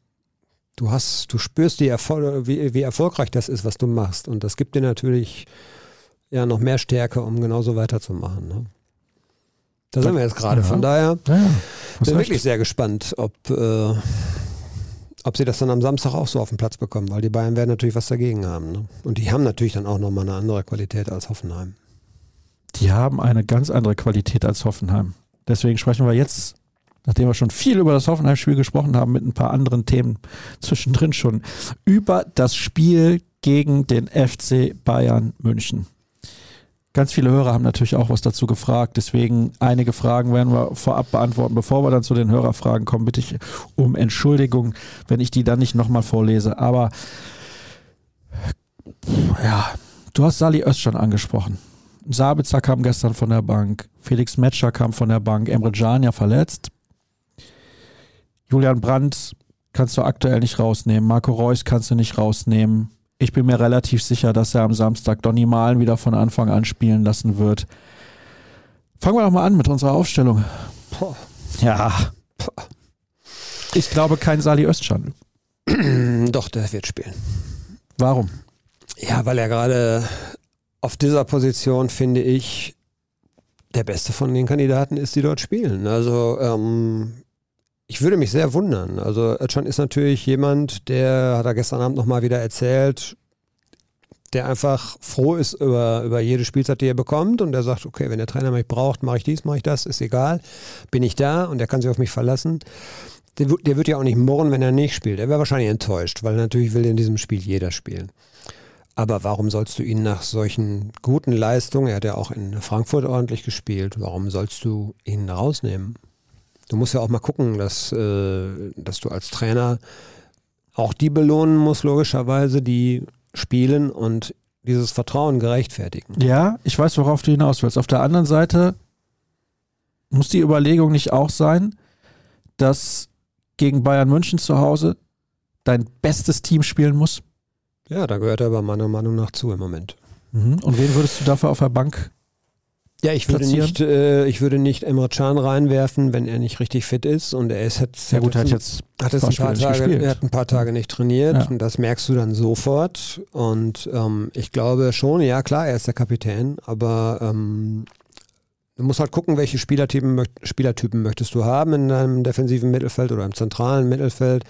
Du hast, du spürst, die Erfol wie, wie erfolgreich das ist, was du machst. Und das gibt dir natürlich ja noch mehr Stärke, um genauso weiterzumachen. Ne? Da sind wir jetzt gerade. Ja. Von daher ja, ja. bin ich wirklich sehr gespannt, ob äh, ob sie das dann am Samstag auch so auf den Platz bekommen, weil die Bayern werden natürlich was dagegen haben. Ne? Und die haben natürlich dann auch nochmal eine andere Qualität als Hoffenheim. Die haben eine ganz andere Qualität als Hoffenheim. Deswegen sprechen wir jetzt, nachdem wir schon viel über das Hoffenheim-Spiel gesprochen haben, mit ein paar anderen Themen zwischendrin schon, über das Spiel gegen den FC Bayern München. Ganz viele Hörer haben natürlich auch was dazu gefragt. Deswegen einige Fragen werden wir vorab beantworten. Bevor wir dann zu den Hörerfragen kommen, bitte ich um Entschuldigung, wenn ich die dann nicht nochmal vorlese. Aber ja, du hast Sali Özcan angesprochen. Sabitzer kam gestern von der Bank. Felix Metscher kam von der Bank. Emre Can ja verletzt. Julian Brandt kannst du aktuell nicht rausnehmen. Marco Reus kannst du nicht rausnehmen ich bin mir relativ sicher, dass er am Samstag Donny Malen wieder von Anfang an spielen lassen wird. Fangen wir doch mal an mit unserer Aufstellung. Boah. Ja. Ich glaube kein Sali Özcan. Doch, der wird spielen. Warum? Ja, weil er gerade auf dieser Position, finde ich, der beste von den Kandidaten ist, die dort spielen. Also ähm, ich würde mich sehr wundern. Also Özcan ist natürlich jemand, der, hat er gestern Abend nochmal wieder erzählt, der einfach froh ist über, über jede Spielzeit, die er bekommt und der sagt, okay, wenn der Trainer mich braucht, mache ich dies, mache ich das, ist egal, bin ich da und er kann sich auf mich verlassen. Der, der wird ja auch nicht murren, wenn er nicht spielt. Er wäre wahrscheinlich enttäuscht, weil natürlich will in diesem Spiel jeder spielen. Aber warum sollst du ihn nach solchen guten Leistungen, er hat ja auch in Frankfurt ordentlich gespielt, warum sollst du ihn rausnehmen? Du musst ja auch mal gucken, dass, äh, dass du als Trainer auch die belohnen musst, logischerweise, die spielen und dieses Vertrauen gerechtfertigen. Ja, ich weiß, worauf du hinaus willst. Auf der anderen Seite muss die Überlegung nicht auch sein, dass gegen Bayern München zu Hause dein bestes Team spielen muss? Ja, da gehört er aber meiner Meinung nach zu im Moment. Mhm. Und wen würdest du dafür auf der Bank ja, ich würde nicht, äh, ich würde nicht Emre Can reinwerfen, wenn er nicht richtig fit ist. Und er ist jetzt, ja gut, hat jetzt hat es ein paar Tage, er hat ein paar Tage nicht trainiert. Ja. und das merkst du dann sofort. Und ähm, ich glaube schon, ja klar, er ist der Kapitän, aber ähm, du musst halt gucken, welche Spielertypen, Spielertypen möchtest du haben in deinem defensiven Mittelfeld oder im zentralen Mittelfeld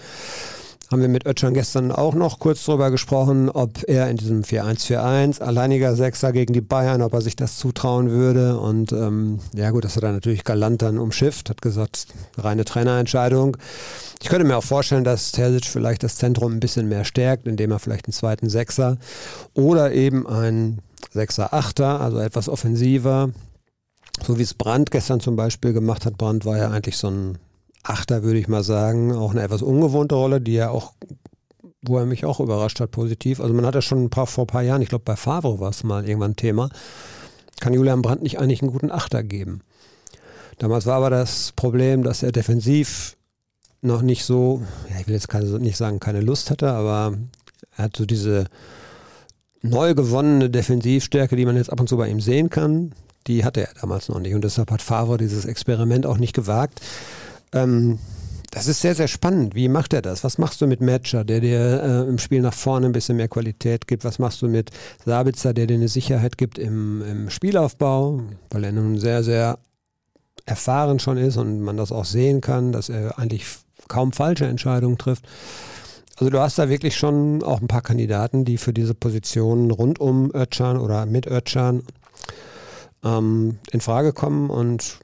haben wir mit Özcan gestern auch noch kurz darüber gesprochen, ob er in diesem 4-1-4-1 alleiniger Sechser gegen die Bayern, ob er sich das zutrauen würde. Und ähm, ja gut, das hat er natürlich galant dann umschifft, hat gesagt, reine Trainerentscheidung. Ich könnte mir auch vorstellen, dass Terzic vielleicht das Zentrum ein bisschen mehr stärkt, indem er vielleicht einen zweiten Sechser oder eben einen Sechser-Achter, also etwas offensiver, so wie es Brandt gestern zum Beispiel gemacht hat. Brandt war ja eigentlich so ein Achter, würde ich mal sagen. Auch eine etwas ungewohnte Rolle, die er auch, wo er mich auch überrascht hat, positiv. Also man hat ja schon ein paar, vor ein paar Jahren, ich glaube bei Favre war es mal irgendwann Thema, kann Julian Brandt nicht eigentlich einen guten Achter geben. Damals war aber das Problem, dass er defensiv noch nicht so, ja, ich will jetzt keine, nicht sagen, keine Lust hatte, aber er hat so diese neu gewonnene Defensivstärke, die man jetzt ab und zu bei ihm sehen kann, die hatte er damals noch nicht. Und deshalb hat Favre dieses Experiment auch nicht gewagt. Ähm, das ist sehr, sehr spannend. Wie macht er das? Was machst du mit Matcher, der dir äh, im Spiel nach vorne ein bisschen mehr Qualität gibt? Was machst du mit Sabitzer, der dir eine Sicherheit gibt im, im Spielaufbau, weil er nun sehr, sehr erfahren schon ist und man das auch sehen kann, dass er eigentlich kaum falsche Entscheidungen trifft. Also du hast da wirklich schon auch ein paar Kandidaten, die für diese Position rund um Özcan oder mit Özcan ähm, in Frage kommen und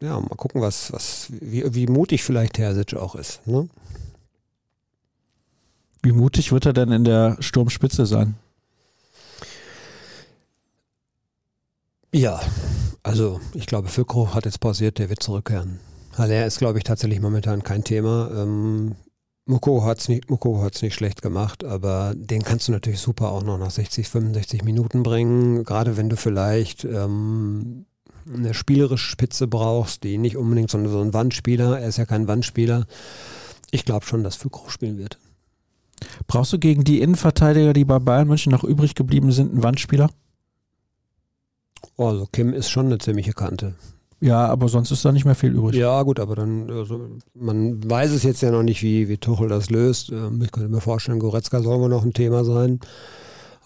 ja, mal gucken, was, was, wie, wie mutig vielleicht Terzic auch ist. Ne? Wie mutig wird er denn in der Sturmspitze sein? Ja, also ich glaube, Füllkrug hat jetzt pausiert, der wird zurückkehren. Haller ist, glaube ich, tatsächlich momentan kein Thema. Ähm, Moko hat es nicht, nicht schlecht gemacht, aber den kannst du natürlich super auch noch nach 60, 65 Minuten bringen. Gerade wenn du vielleicht ähm, eine spielerische Spitze brauchst, die nicht unbedingt so, so ein Wandspieler, er ist ja kein Wandspieler. Ich glaube schon, dass Füllkrug spielen wird. Brauchst du gegen die Innenverteidiger, die bei Bayern München noch übrig geblieben sind, einen Wandspieler? Also Kim ist schon eine ziemliche Kante. Ja, aber sonst ist da nicht mehr viel übrig. Ja, gut, aber dann, also, man weiß es jetzt ja noch nicht, wie, wie Tuchel das löst. Ähm, ich könnte mir vorstellen, Goretzka soll wohl noch ein Thema sein.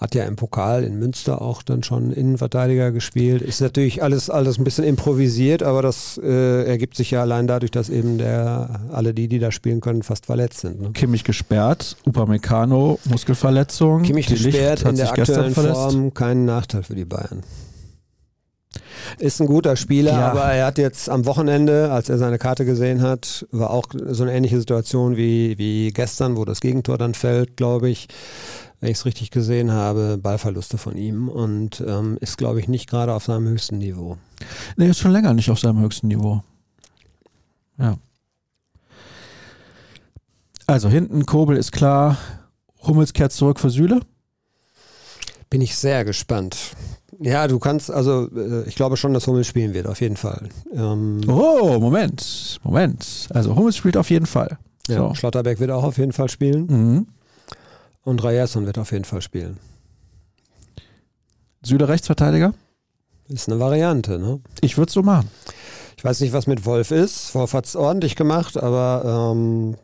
Hat ja im Pokal in Münster auch dann schon Innenverteidiger gespielt. Ist natürlich alles, alles ein bisschen improvisiert, aber das äh, ergibt sich ja allein dadurch, dass eben der, alle die, die da spielen können, fast verletzt sind. Ne? Kimmich gesperrt, Upamecano, Muskelverletzung. Kimmich gesperrt, in der aktuellen Form keinen Nachteil für die Bayern. Ist ein guter Spieler, ja. aber er hat jetzt am Wochenende, als er seine Karte gesehen hat, war auch so eine ähnliche Situation wie, wie gestern, wo das Gegentor dann fällt, glaube ich wenn ich es richtig gesehen habe, Ballverluste von ihm und ähm, ist, glaube ich, nicht gerade auf seinem höchsten Niveau. Nee, ist schon länger nicht auf seinem höchsten Niveau. Ja. Also hinten Kobel ist klar, Hummels kehrt zurück für Süle. Bin ich sehr gespannt. Ja, du kannst, also äh, ich glaube schon, dass Hummels spielen wird, auf jeden Fall. Ähm oh, Moment, Moment. Also Hummels spielt auf jeden Fall. Ja, so. Schlotterbeck wird auch auf jeden Fall spielen. Mhm. Und Ryerson wird auf jeden Fall spielen. Süder Rechtsverteidiger? Ist eine Variante, ne? Ich würde es so machen. Ich weiß nicht, was mit Wolf ist. Wolf hat es ordentlich gemacht, aber ähm,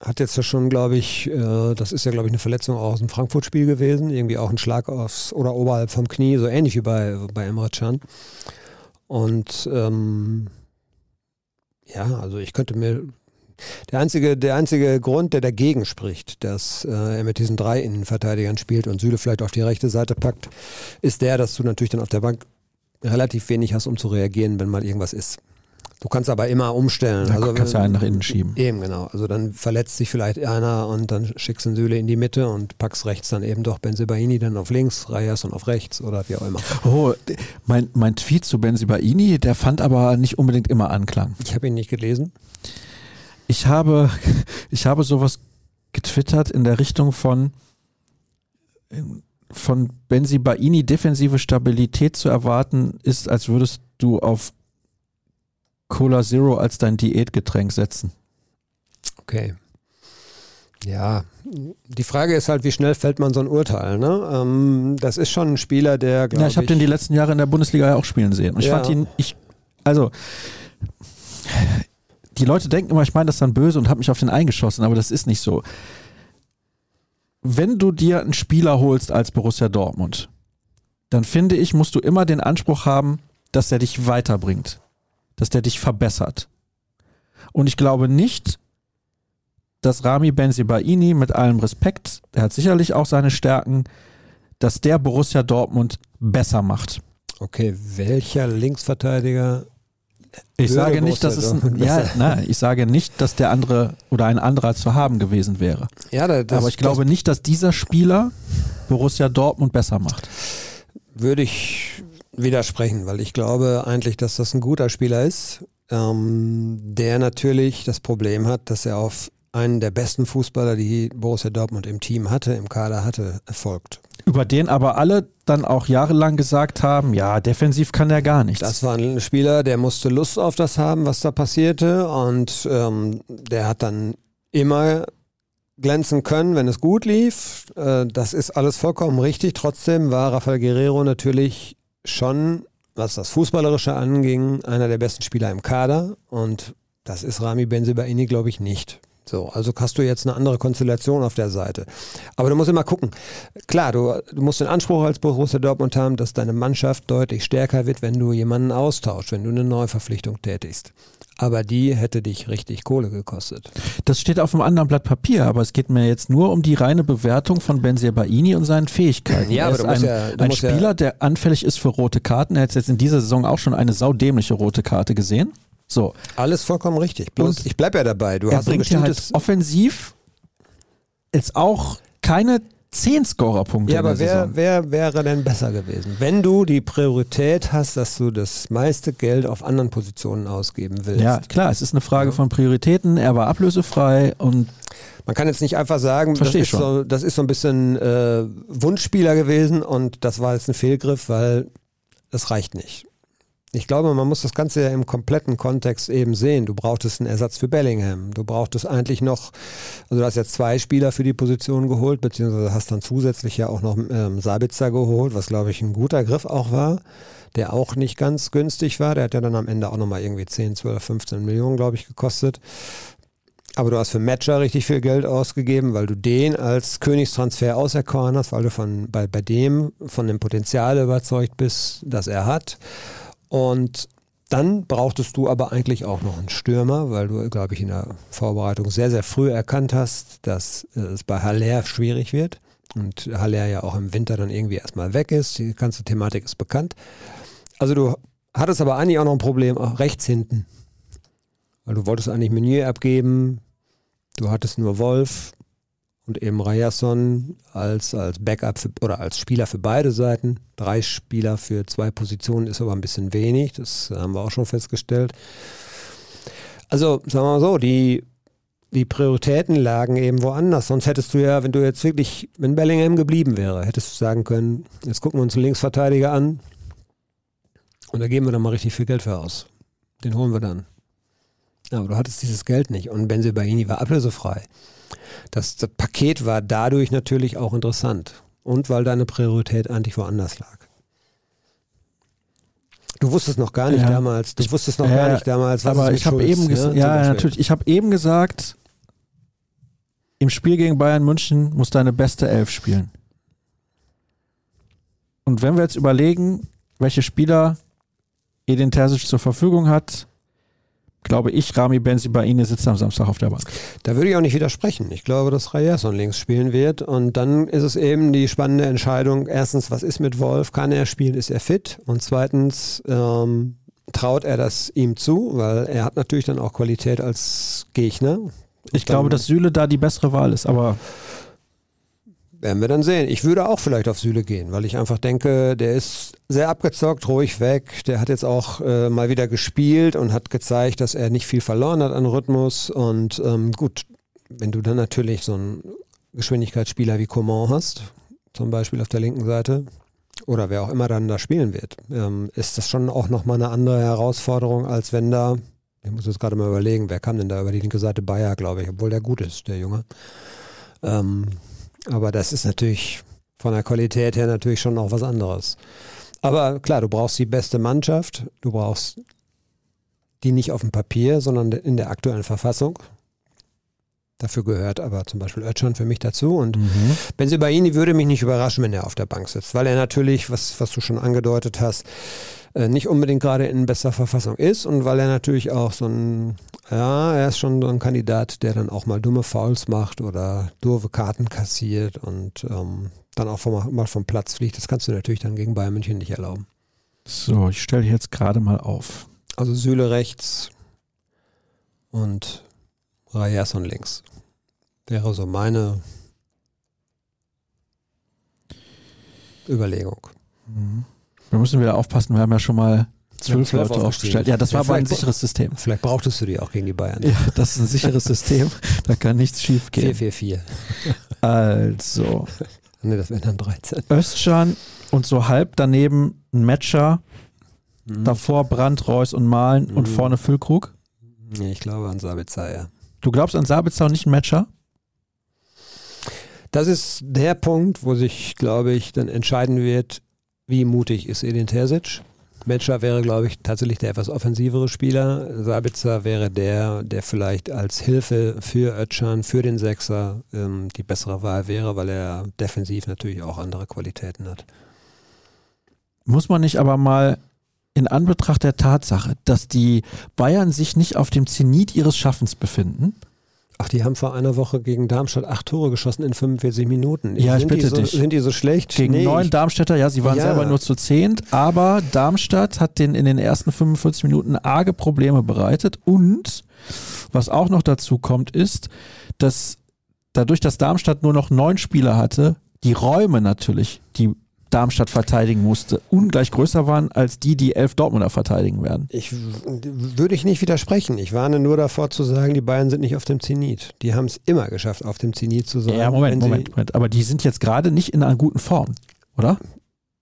hat jetzt ja schon, glaube ich, äh, das ist ja, glaube ich, eine Verletzung aus dem Frankfurt-Spiel gewesen. Irgendwie auch ein Schlag aufs oder oberhalb vom Knie, so ähnlich wie bei, bei Emre Can. Und ähm, ja, also ich könnte mir der einzige, der einzige Grund, der dagegen spricht, dass äh, er mit diesen drei Innenverteidigern spielt und Süle vielleicht auf die rechte Seite packt, ist der, dass du natürlich dann auf der Bank relativ wenig hast, um zu reagieren, wenn mal irgendwas ist. Du kannst aber immer umstellen. Ja, also kannst du einen nach innen schieben. Eben, genau. Also dann verletzt sich vielleicht einer und dann schickst du einen Süle in die Mitte und packst rechts dann eben doch Benzibaini dann auf links, Reyes und auf rechts oder wie auch immer. Oh, mein, mein Tweet zu Benzibaini, der fand aber nicht unbedingt immer Anklang. Ich habe ihn nicht gelesen. Ich habe, ich habe sowas getwittert in der Richtung von, von Benzi Baini defensive Stabilität zu erwarten, ist, als würdest du auf Cola Zero als dein Diätgetränk setzen. Okay. Ja, die Frage ist halt, wie schnell fällt man so ein Urteil? Ne? Ähm, das ist schon ein Spieler, der, glaube Ja, ich habe den die letzten Jahre in der Bundesliga ja auch spielen sehen. Und ich ja. fand ihn, ich, also die Leute denken immer, ich meine das dann böse und habe mich auf den eingeschossen, aber das ist nicht so. Wenn du dir einen Spieler holst als Borussia Dortmund, dann finde ich, musst du immer den Anspruch haben, dass er dich weiterbringt, dass der dich verbessert. Und ich glaube nicht, dass Rami Benzibaini mit allem Respekt, der hat sicherlich auch seine Stärken, dass der Borussia Dortmund besser macht. Okay, welcher Linksverteidiger ich sage nicht, dass es ein, ja, nein, ich sage nicht, dass der andere oder ein anderer zu haben gewesen wäre. Ja, das, aber ich glaube das, nicht, dass dieser Spieler Borussia Dortmund besser macht. Würde ich widersprechen, weil ich glaube eigentlich, dass das ein guter Spieler ist, ähm, der natürlich das Problem hat, dass er auf einen der besten Fußballer, die Borussia Dortmund im Team hatte, im Kader hatte, erfolgt. Über den aber alle dann auch jahrelang gesagt haben, ja, defensiv kann er gar nichts. Das war ein Spieler, der musste Lust auf das haben, was da passierte und ähm, der hat dann immer glänzen können, wenn es gut lief. Äh, das ist alles vollkommen richtig. Trotzdem war Rafael Guerrero natürlich schon, was das Fußballerische anging, einer der besten Spieler im Kader und das ist Rami Benzebaini, glaube ich, nicht. So, also hast du jetzt eine andere Konstellation auf der Seite. Aber du musst immer gucken. Klar, du, du musst den Anspruch als Borussia Dortmund haben, dass deine Mannschaft deutlich stärker wird, wenn du jemanden austauschst, wenn du eine Neuverpflichtung tätigst. Aber die hätte dich richtig Kohle gekostet. Das steht auf einem anderen Blatt Papier, aber es geht mir jetzt nur um die reine Bewertung von Benzia Baini und seinen Fähigkeiten. Ja, er aber ist du musst ein, ja- du ein musst ja- Spieler, der anfällig ist für rote Karten. Er hat jetzt in dieser Saison auch schon eine saudämliche rote Karte gesehen. So, Alles vollkommen richtig. Bloß, Und ich bleib ja dabei. Du er hast ein bringt ja halt bestimmtes. offensiv jetzt auch keine 10 Scorerpunkte ja, aber wer, wer wäre denn besser gewesen? Wenn du die Priorität hast, dass du das meiste Geld auf anderen Positionen ausgeben willst. Ja, klar, es ist eine Frage von Prioritäten. Er war ablösefrei und Man kann jetzt nicht einfach sagen, das ist, so, das ist so ein bisschen äh, Wunschspieler gewesen und das war jetzt ein Fehlgriff, weil das reicht nicht. Ich glaube, man muss das Ganze ja im kompletten Kontext eben sehen. Du brauchtest einen Ersatz für Bellingham. Du brauchtest eigentlich noch, also du hast jetzt zwei Spieler für die Position geholt, beziehungsweise hast dann zusätzlich ja auch noch ähm, Sabitzer geholt, was glaube ich ein guter Griff auch war, der auch nicht ganz günstig war. Der hat ja dann am Ende auch nochmal irgendwie 10, 12, 15 Millionen, glaube ich, gekostet. Aber du hast für Matcher richtig viel Geld ausgegeben, weil du den als Königstransfer auserkoren hast, weil du von, bei, bei dem von dem Potenzial überzeugt bist, das er hat. Und dann brauchtest du aber eigentlich auch noch einen Stürmer, weil du, glaube ich, in der Vorbereitung sehr, sehr früh erkannt hast, dass äh, es bei Haller schwierig wird. Und Haller ja auch im Winter dann irgendwie erstmal weg ist. Die ganze Thematik ist bekannt. Also du hattest aber eigentlich auch noch ein Problem, auch rechts hinten. Weil du wolltest eigentlich Meunier abgeben, du hattest nur Wolf und eben Ryerson als, als Backup für, oder als Spieler für beide Seiten. Drei Spieler für zwei Positionen ist aber ein bisschen wenig, das haben wir auch schon festgestellt. Also sagen wir mal so, die, die Prioritäten lagen eben woanders. Sonst hättest du ja, wenn du jetzt wirklich, wenn Bellingham geblieben wäre, hättest du sagen können, jetzt gucken wir uns den Linksverteidiger an und da geben wir dann mal richtig viel Geld für aus. Den holen wir dann. Aber du hattest dieses Geld nicht und Benzebaini war ablösefrei. Das, das Paket war dadurch natürlich auch interessant und weil deine Priorität eigentlich woanders lag. Du wusstest noch gar nicht Ja. damals, du wusstest noch Ja, gar nicht damals, was aber ich habe eben ne, ja, natürlich, ich habe eben gesagt, im Spiel gegen Bayern München muss deine beste Elf spielen. Und wenn wir jetzt überlegen, welche Spieler Edin Terzic zur Verfügung hat, glaube ich, Rami Benzibaini sitzt am Samstag auf der Bank. Da würde ich auch nicht widersprechen. Ich glaube, dass Rayerson links spielen wird. Und dann ist es eben die spannende Entscheidung. Erstens, was ist mit Wolf? Kann er spielen? Ist er fit? Und zweitens, ähm, traut er das ihm zu? Weil er hat natürlich dann auch Qualität als Gegner. Ich dann- glaube, dass Süle da die bessere Wahl ist, aber Werden wir dann sehen. Ich würde auch vielleicht auf Süle gehen, weil ich einfach denke, der ist sehr abgezockt, ruhig weg. Der hat jetzt auch äh, mal wieder gespielt und hat gezeigt, dass er nicht viel verloren hat an Rhythmus. Und ähm, gut, wenn du dann natürlich so einen Geschwindigkeitsspieler wie Coman hast, zum Beispiel auf der linken Seite, oder wer auch immer dann da spielen wird, ähm, ist das schon auch nochmal eine andere Herausforderung, als wenn da, ich muss jetzt gerade mal überlegen, wer kam denn da über die linke Seite? Bayer, glaube ich, obwohl der gut ist, der Junge. Ähm, aber das ist natürlich von der Qualität her natürlich schon auch was anderes. Aber klar, du brauchst die beste Mannschaft, du brauchst die nicht auf dem Papier, sondern in der aktuellen Verfassung. Dafür gehört aber zum Beispiel Özcan für mich dazu. Und Benzibaini würde mich nicht überraschen, wenn er auf der Bank sitzt, weil er natürlich, was, was du schon angedeutet hast, äh, nicht unbedingt gerade in bester Verfassung ist und weil er natürlich auch so ein, ja, er ist schon so ein Kandidat, der dann auch mal dumme Fouls macht oder doofe Karten kassiert und ähm, dann auch vom, mal vom Platz fliegt. Das kannst du natürlich dann gegen Bayern München nicht erlauben. so, ich stelle jetzt gerade mal auf. Also Süle rechts und Rayerson links. Wäre so meine Überlegung. Wir müssen wieder aufpassen, wir haben ja schon mal zwölf Leute aufgestellt. Ja, das Ja, war aber ein sicheres System. Vielleicht brauchtest du die auch gegen die Bayern. Ja, das ist ein sicheres System. Da kann nichts schief gehen. 4-4-4. Also, Ne, das wären dann 13. Özcan und so halb daneben ein Matcher, Mhm. davor Brandt, Reus und Malen und Mhm. vorne Füllkrug. Nee, ich glaube an Sabitzer, ja. Du glaubst an Sabitzer und nicht ein Matcher? Das ist der Punkt, wo sich, glaube ich, dann entscheiden wird, wie mutig ist Edin Terzic. Metscher wäre, glaube ich, tatsächlich der etwas offensivere Spieler. Sabitzer wäre der, der vielleicht als Hilfe für Ötchan, für den Sechser ähm, die bessere Wahl wäre, weil er defensiv natürlich auch andere Qualitäten hat. Muss man nicht aber mal in Anbetracht der Tatsache, dass die Bayern sich nicht auf dem Zenit ihres Schaffens befinden, Ach, die haben vor einer Woche gegen Darmstadt acht Tore geschossen in 45 Minuten. Ja, ich sind bitte die so, dich. Sind die so schlecht? Gegen Nee, neun ich- Darmstädter, ja, sie waren Ja. selber nur zu zehnt, aber Darmstadt hat den in den ersten 45 Minuten arge Probleme bereitet und was auch noch dazu kommt, ist, dass dadurch, dass Darmstadt nur noch neun Spieler hatte, die Räume natürlich, die Darmstadt verteidigen musste, ungleich größer waren als die, die elf Dortmunder verteidigen werden. Ich würde ich nicht widersprechen. Ich warne nur davor zu sagen, die Bayern sind nicht auf dem Zenit. Die haben es immer geschafft, auf dem Zenit zu sein. Ja, Moment, Moment, Moment. Aber die sind jetzt gerade nicht in einer guten Form, oder?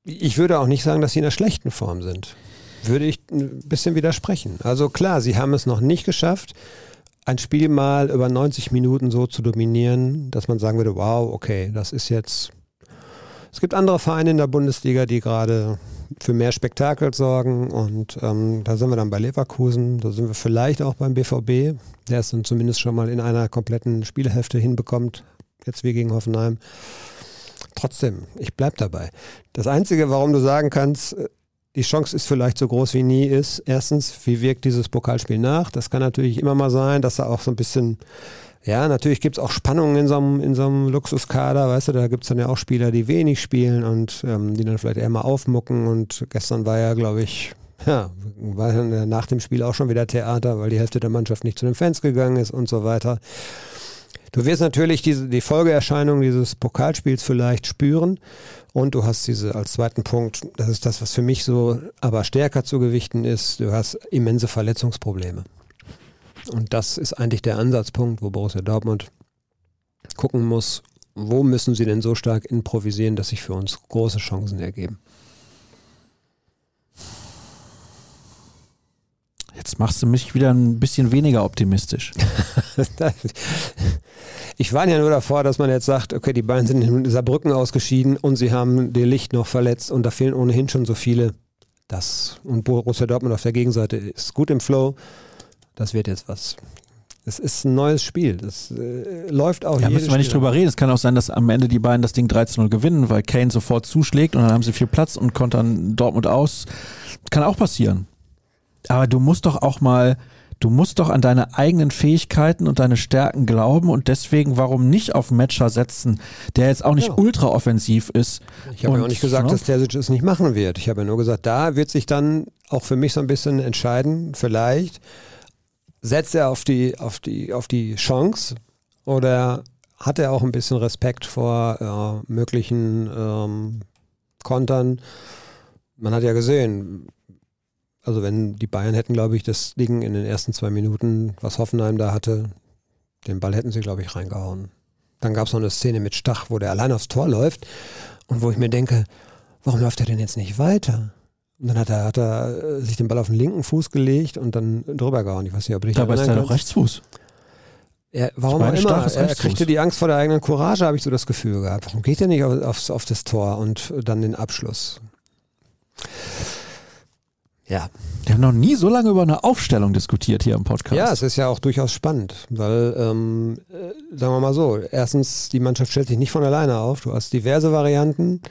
Ich würde auch nicht sagen, dass sie in einer schlechten Form sind. Würde ich ein bisschen widersprechen. Also klar, sie haben es noch nicht geschafft, ein Spiel mal über 90 Minuten so zu dominieren, dass man sagen würde, wow, okay, das ist jetzt. Es gibt andere Vereine in der Bundesliga, die gerade für mehr Spektakel sorgen und ähm, da sind wir dann bei Leverkusen, da sind wir vielleicht auch beim BVB, der es dann zumindest schon mal in einer kompletten Spielhälfte hinbekommt, jetzt wie gegen Hoffenheim. Trotzdem, ich bleib dabei. Das Einzige, warum du sagen kannst, äh, die Chance ist vielleicht so groß wie nie, ist erstens, wie wirkt dieses Pokalspiel nach? Das kann natürlich immer mal sein, dass da auch so ein bisschen, ja, natürlich gibt es auch Spannungen in so einem, in so einem Luxuskader, weißt du, da gibt es dann ja auch Spieler, die wenig spielen und ähm, die dann vielleicht eher mal aufmucken und gestern war ja, glaube ich, ja, war dann äh, nach dem Spiel auch schon wieder Theater, weil die Hälfte der Mannschaft nicht zu den Fans gegangen ist und so weiter. Du wirst natürlich diese, die Folgeerscheinung dieses Pokalspiels vielleicht spüren und du hast diese als zweiten Punkt, das ist das, was für mich so aber stärker zu gewichten ist, du hast immense Verletzungsprobleme. Und das ist eigentlich der Ansatzpunkt, wo Borussia Dortmund gucken muss, wo müssen sie denn so stark improvisieren, dass sich für uns große Chancen ergeben. Jetzt machst du mich wieder ein bisschen weniger optimistisch. Ich warne ja nur davor, dass man jetzt sagt, okay, die Bayern sind in Saarbrücken ausgeschieden und sie haben den Licht noch verletzt und da fehlen ohnehin schon so viele. Das und Borussia Dortmund auf der Gegenseite ist gut im Flow. Das wird jetzt was. Es ist ein neues Spiel. Das äh, läuft auch Da müssen wir nicht Spiel. drüber reden. Es kann auch sein, dass am Ende die beiden das Ding 13-0 gewinnen, weil Kane sofort zuschlägt und dann haben sie viel Platz und kontern Dortmund aus. Kann auch passieren. Aber du musst doch auch mal, du musst doch an deine eigenen Fähigkeiten und deine Stärken glauben und deswegen, warum nicht auf Matcher setzen, der jetzt auch nicht Ja. ultra offensiv ist. Ich habe ja auch nicht gesagt, ne? dass Terzic es nicht machen wird. Ich habe ja nur gesagt, da wird sich dann auch für mich so ein bisschen entscheiden, vielleicht setzt er auf die, auf die, auf die Chance oder hat er auch ein bisschen Respekt vor äh, möglichen ähm, Kontern. Man hat ja gesehen, also wenn die Bayern hätten, glaube ich, das Ding in den ersten zwei Minuten, was Hoffenheim da hatte, den Ball hätten sie, glaube ich, reingehauen. Dann gab es noch eine Szene mit Stach, wo der allein aufs Tor läuft und wo ich mir denke, warum läuft er denn jetzt nicht weiter? Und dann hat er, hat er äh, sich den Ball auf den linken Fuß gelegt und dann drüber gehauen. Ich weiß nicht, ob du dich Dabei ist er kannst. Rechtsfuß. Er, warum Ich auch meine, immer, er kriegte die Angst vor der eigenen Courage, habe ich so das Gefühl gehabt. Warum geht er nicht auf, aufs, auf das Tor und dann den Abschluss? Ja, Wir haben noch nie so lange über eine Aufstellung diskutiert hier im Podcast. Ja, es ist ja auch durchaus spannend, weil, ähm, äh, sagen wir mal so, erstens, die Mannschaft stellt sich nicht von alleine auf. Du hast diverse Varianten.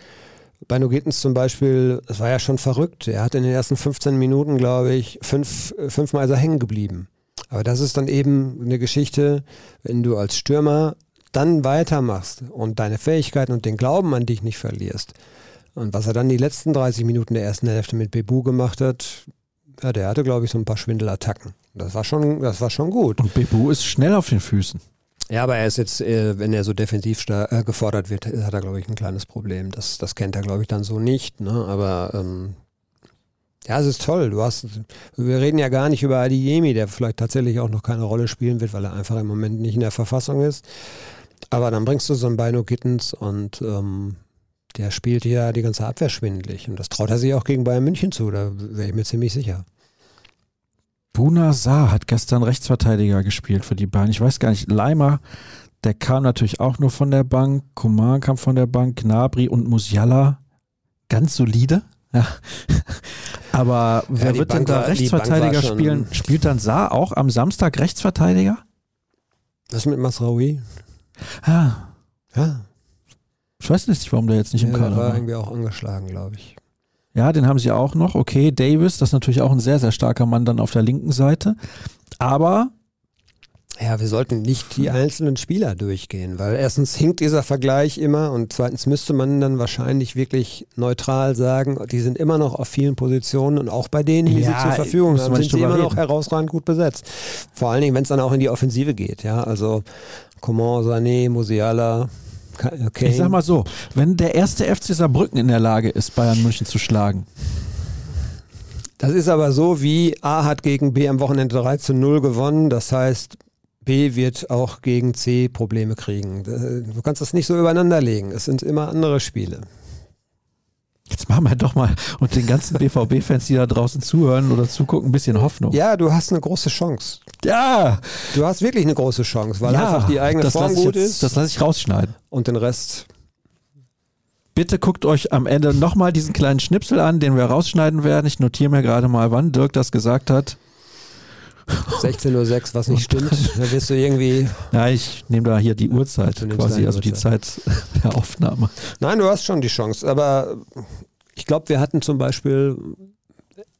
Bei Nogetens zum Beispiel, das war ja schon verrückt. Er hat in den ersten 15 Minuten, glaube ich, fünf, äh, fünfmal ist hängen geblieben. Aber das ist dann eben eine Geschichte, wenn du als Stürmer dann weitermachst und deine Fähigkeiten und den Glauben an dich nicht verlierst. Und was er dann die letzten 30 Minuten der ersten Hälfte mit Bebu gemacht hat, ja, der hatte, glaube ich, so ein paar Schwindelattacken. Das war schon, das war schon gut. Und Bebu ist schnell auf den Füßen. Ja, aber er ist jetzt, äh, wenn er so defensiv äh, gefordert wird, hat er, glaube ich, ein kleines Problem. Das, das kennt er, glaube ich, dann so nicht. Ne? Aber ähm, ja, es ist toll. Du hast, wir reden ja gar nicht über Adiyemi, der vielleicht tatsächlich auch noch keine Rolle spielen wird, weil er einfach im Moment nicht in der Verfassung ist. Aber dann bringst du so einen Beino Gittens und ähm, der spielt ja die ganze Abwehr schwindelig. Und das traut er sich auch gegen Bayern München zu, da wäre ich mir ziemlich sicher. Buna Saar hat gestern Rechtsverteidiger gespielt für die Bayern. Ich weiß gar nicht, Leimer, der kam natürlich auch nur von der Bank, Koman kam von der Bank, Gnabry und Musiala. Ganz solide. Ja. Aber wer die wird denn Bank da war- Rechtsverteidiger spielen? Spielt dann Saar auch am Samstag Rechtsverteidiger? Was mit Masraoui? Ah, Ja, ich weiß nicht, warum der jetzt nicht ja im der Kader war war. irgendwie auch angeschlagen, glaube ich. Ja, den haben sie auch noch. Okay, Davis, das ist natürlich auch ein sehr, sehr starker Mann dann auf der linken Seite. Aber Ja, wir sollten nicht die einzelnen Spieler durchgehen, weil erstens hinkt dieser Vergleich immer und zweitens müsste man dann wahrscheinlich wirklich neutral sagen, die sind immer noch auf vielen Positionen und auch bei denen, die Ja, sie zur Verfügung haben, sind sie immer noch reden. herausragend gut besetzt. Vor allen Dingen, wenn es dann auch in die Offensive geht, ja, also Coman, Sané, Musiala, Ka- äh, Kane. ich sag mal so, wenn der erste FC Saarbrücken in der Lage ist, Bayern München zu schlagen, Das ist aber so wie A hat gegen B am Wochenende 3 zu 0 gewonnen. Das heißt, B wird auch gegen C Probleme kriegen. Du kannst das nicht so übereinander legen. Es sind immer andere Spiele. Jetzt machen wir doch mal und den ganzen BVB-Fans, die da draußen zuhören oder zugucken, ein bisschen Hoffnung. Ja, du hast eine große Chance. Ja, Du hast wirklich eine große Chance, weil ja, einfach die eigene Form gut jetzt, ist Das lasse ich rausschneiden. und den Rest. Bitte guckt euch am Ende nochmal diesen kleinen Schnipsel an, den wir rausschneiden werden. Ich notiere mir gerade mal, wann Dirk das gesagt hat. 16.06 Uhr, was nicht stimmt, da wirst du irgendwie. Ja, ich nehme da hier die Uhrzeit quasi, also die Uhrzeit. Zeit der Aufnahme. Nein, du hast schon die Chance, aber ich glaube, wir hatten zum Beispiel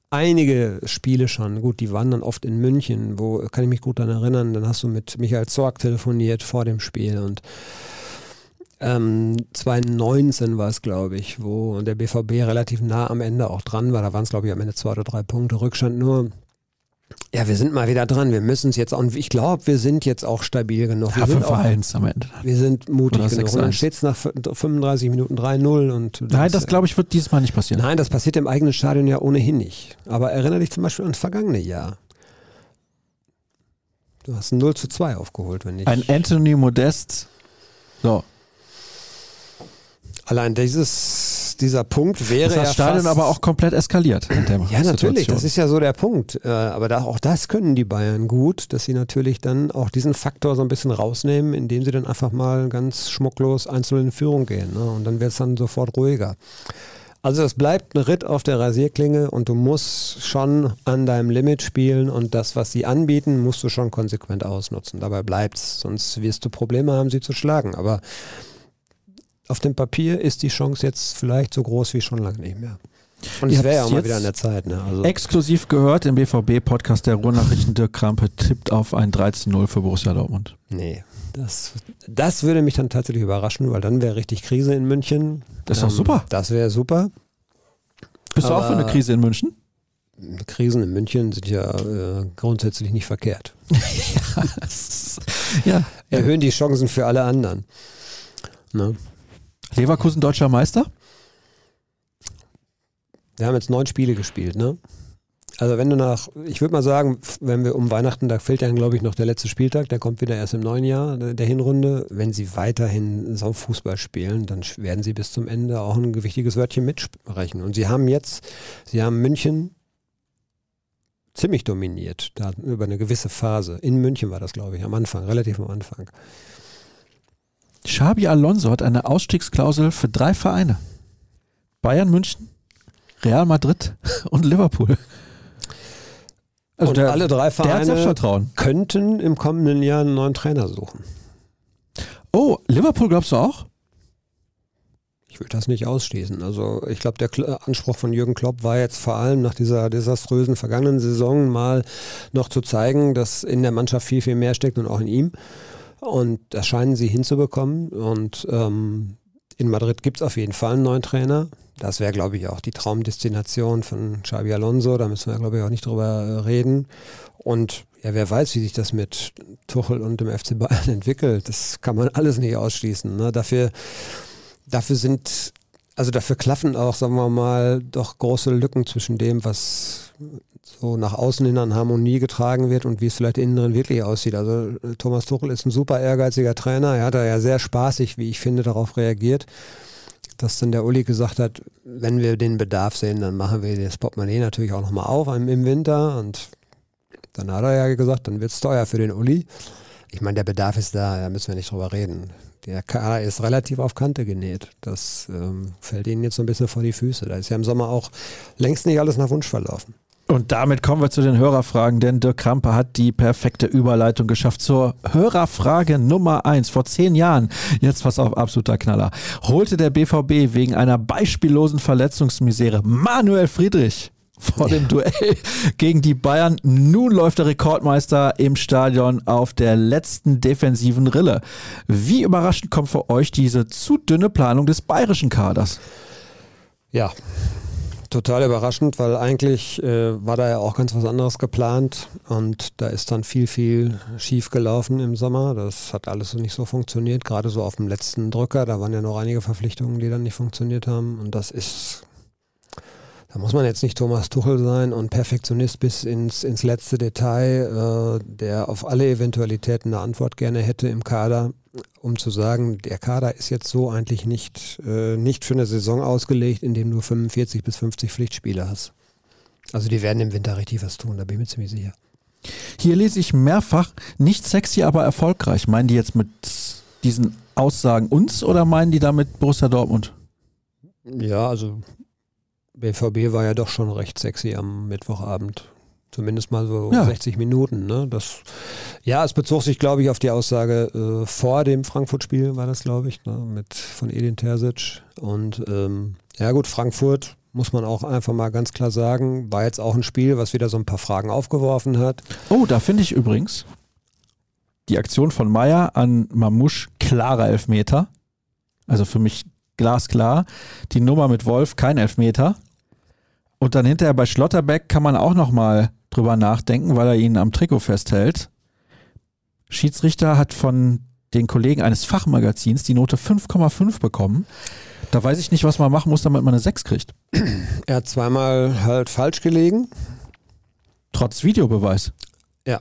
einige Spiele schon. Gut, die waren dann oft in München, wo kann ich mich gut daran erinnern. Dann hast du mit Michael Zorg telefoniert vor dem Spiel und ähm, 2019 war es, glaube ich, wo der BVB relativ nah am Ende auch dran war. Da waren es, glaube ich, am Ende zwei oder drei Punkte Rückstand nur. Ja, wir sind mal wieder dran. Wir müssen es jetzt auch. Ich glaube, wir sind jetzt auch stabil genug. Wir Ja, sind 5-1 am Ende. wir sind mutig Oder genug. Und dann 6-1. steht es nach 35 Minuten 3-0. und Nein, das glaube ich wird dieses Mal nicht passieren. Nein, das passiert im eigenen Stadion ja ohnehin nicht. Aber erinnere dich zum Beispiel an das vergangene Jahr. Du hast ein 0 zu 2 aufgeholt, wenn nicht. Ein Anthony Modest. So, Allein dieses, dieser Punkt wäre ist das ja Stadion aber auch komplett eskaliert. in der Ja, natürlich, Situation. das ist ja so der Punkt. Äh, Aber da, auch das können die Bayern gut, dass sie natürlich dann auch diesen Faktor so ein bisschen rausnehmen, indem sie dann einfach mal ganz schmucklos einzeln in Führung gehen. Ne? Und dann wird es dann sofort ruhiger. Also es bleibt ein Ritt auf der Rasierklinge und du musst schon an deinem Limit spielen und das, was sie anbieten, musst du schon konsequent ausnutzen. Dabei bleibt's, sonst wirst du Probleme haben, sie zu schlagen. Aber auf dem Papier ist die Chance jetzt vielleicht so groß wie schon lange nicht mehr. Und es wäre ja auch mal wieder an der Zeit. Ne? Also, Exklusiv gehört im BVB-Podcast der Ruhrnachrichten. Dirk Krampe tippt auf ein 13-0 für Borussia Dortmund. nee, das, das würde mich dann tatsächlich überraschen, weil dann wäre richtig Krise in München. Das ist doch super. Das wäre super. Bist du auch für eine Aber- Krise in München? Krisen in München sind ja äh, grundsätzlich nicht verkehrt. ja. Erhöhen die Chancen für alle anderen. Ne? Leverkusen deutscher Meister? Wir haben jetzt neun Spiele gespielt, ne? Also wenn du nach, ich würde mal sagen, wenn wir um Weihnachten, da fehlt dann glaube ich noch der letzte Spieltag, der kommt wieder erst im neuen Jahr der Hinrunde. Wenn sie weiterhin so Fußball spielen, dann werden sie bis zum Ende auch ein gewichtiges Wörtchen mitsprechen. Und sie haben jetzt, sie haben München ziemlich dominiert, da über eine gewisse Phase. In München war das, glaube ich, am Anfang, relativ am Anfang. Xabi Alonso hat eine Ausstiegsklausel für drei Vereine. Bayern München, Real Madrid und Liverpool. Also Und der, alle drei Vereine könnten im kommenden Jahr einen neuen Trainer suchen. Oh, Liverpool glaubst du auch? Ich würde das nicht ausschließen. Also ich glaube, der Kl Anspruch von Jürgen Klopp war jetzt vor allem nach dieser desaströsen vergangenen Saison mal noch zu zeigen, dass in der Mannschaft viel, viel mehr steckt und auch in ihm. Und das scheinen sie hinzubekommen. Und ähm, in Madrid gibt es auf jeden Fall einen neuen Trainer. Das wäre, glaube ich, auch die Traumdestination von Xabi Alonso. Da müssen wir, glaube ich, auch nicht drüber äh, reden. Und ja, wer weiß, wie sich das mit Tuchel und dem FC Bayern entwickelt. Das kann man alles nicht ausschließen. Ne? Dafür, dafür sind, also dafür klaffen auch, sagen wir mal, doch große Lücken zwischen dem, was so nach außen hin an Harmonie getragen wird und wie es vielleicht innen drin wirklich aussieht. Also äh, Thomas Tuchel ist ein super ehrgeiziger Trainer. Er hat da ja sehr spaßig, wie ich finde, darauf reagiert, dass dann der Uli gesagt hat, wenn wir den Bedarf sehen, dann machen wir das Portemonnaie natürlich auch nochmal auf im Winter. Und dann hat er ja gesagt, dann wird es teuer für den Uli. Ich meine, der Bedarf ist da, da müssen wir nicht drüber reden. der Kader ist relativ auf Kante genäht. Das ähm, fällt ihnen jetzt so ein bisschen vor die Füße. Da ist ja im Sommer auch längst nicht alles nach Wunsch verlaufen. Und damit kommen wir zu den Hörerfragen, denn Dirk Krampe hat die perfekte Überleitung geschafft zur Hörerfrage Nummer eins. Vor zehn Jahren, jetzt pass auf, absoluter Knaller, holte der BVB wegen einer beispiellosen Verletzungsmisere Manuel Friedrich vor dem Duell gegen die Bayern. Nun läuft der Rekordmeister im Stadion auf der letzten defensiven Rille. Wie überraschend kommt für euch diese zu dünne Planung des bayerischen Kaders? Ja, total überraschend, weil eigentlich äh, war da ja auch ganz was anderes geplant und da ist dann viel, viel schief gelaufen im Sommer. Das hat alles nicht so funktioniert, gerade so auf dem letzten Drücker. Da waren ja noch einige Verpflichtungen, die dann nicht funktioniert haben und das ist da muss man jetzt nicht Thomas Tuchel sein und Perfektionist bis ins, ins letzte Detail, äh, der auf alle Eventualitäten eine Antwort gerne hätte im Kader, um zu sagen, der Kader ist jetzt so eigentlich nicht, äh, nicht für eine Saison ausgelegt, in dem du 45 bis 50 Pflichtspiele hast. Also die werden im Winter richtig was tun, da bin ich mir ziemlich sicher. Hier lese ich mehrfach, nicht sexy, aber erfolgreich. Meinen die jetzt mit diesen Aussagen uns oder meinen die damit Borussia Dortmund? Ja, also BVB war ja doch schon recht sexy am Mittwochabend. Zumindest mal so ja. 60 Minuten. Ne? Das, ja, es bezog sich, glaube ich, auf die Aussage äh, vor dem Frankfurt-Spiel, war das, glaube ich, ne? mit von Edin Terzic. Und ähm, ja gut, Frankfurt muss man auch einfach mal ganz klar sagen, war jetzt auch ein Spiel, was wieder so ein paar Fragen aufgeworfen hat. Oh, da finde ich übrigens die Aktion von Meier an Mamouche klarer Elfmeter. Also für mich glasklar. Die Nummer mit Wolf kein Elfmeter. Und dann hinterher bei Schlotterbeck kann man auch nochmal drüber nachdenken, weil er ihn am Trikot festhält. Schiedsrichter hat von den Kollegen eines Fachmagazins die Note 5,5 bekommen. Da weiß ich nicht, was man machen muss, damit man eine 6 kriegt. Er hat zweimal halt falsch gelegen. Trotz Videobeweis. Ja.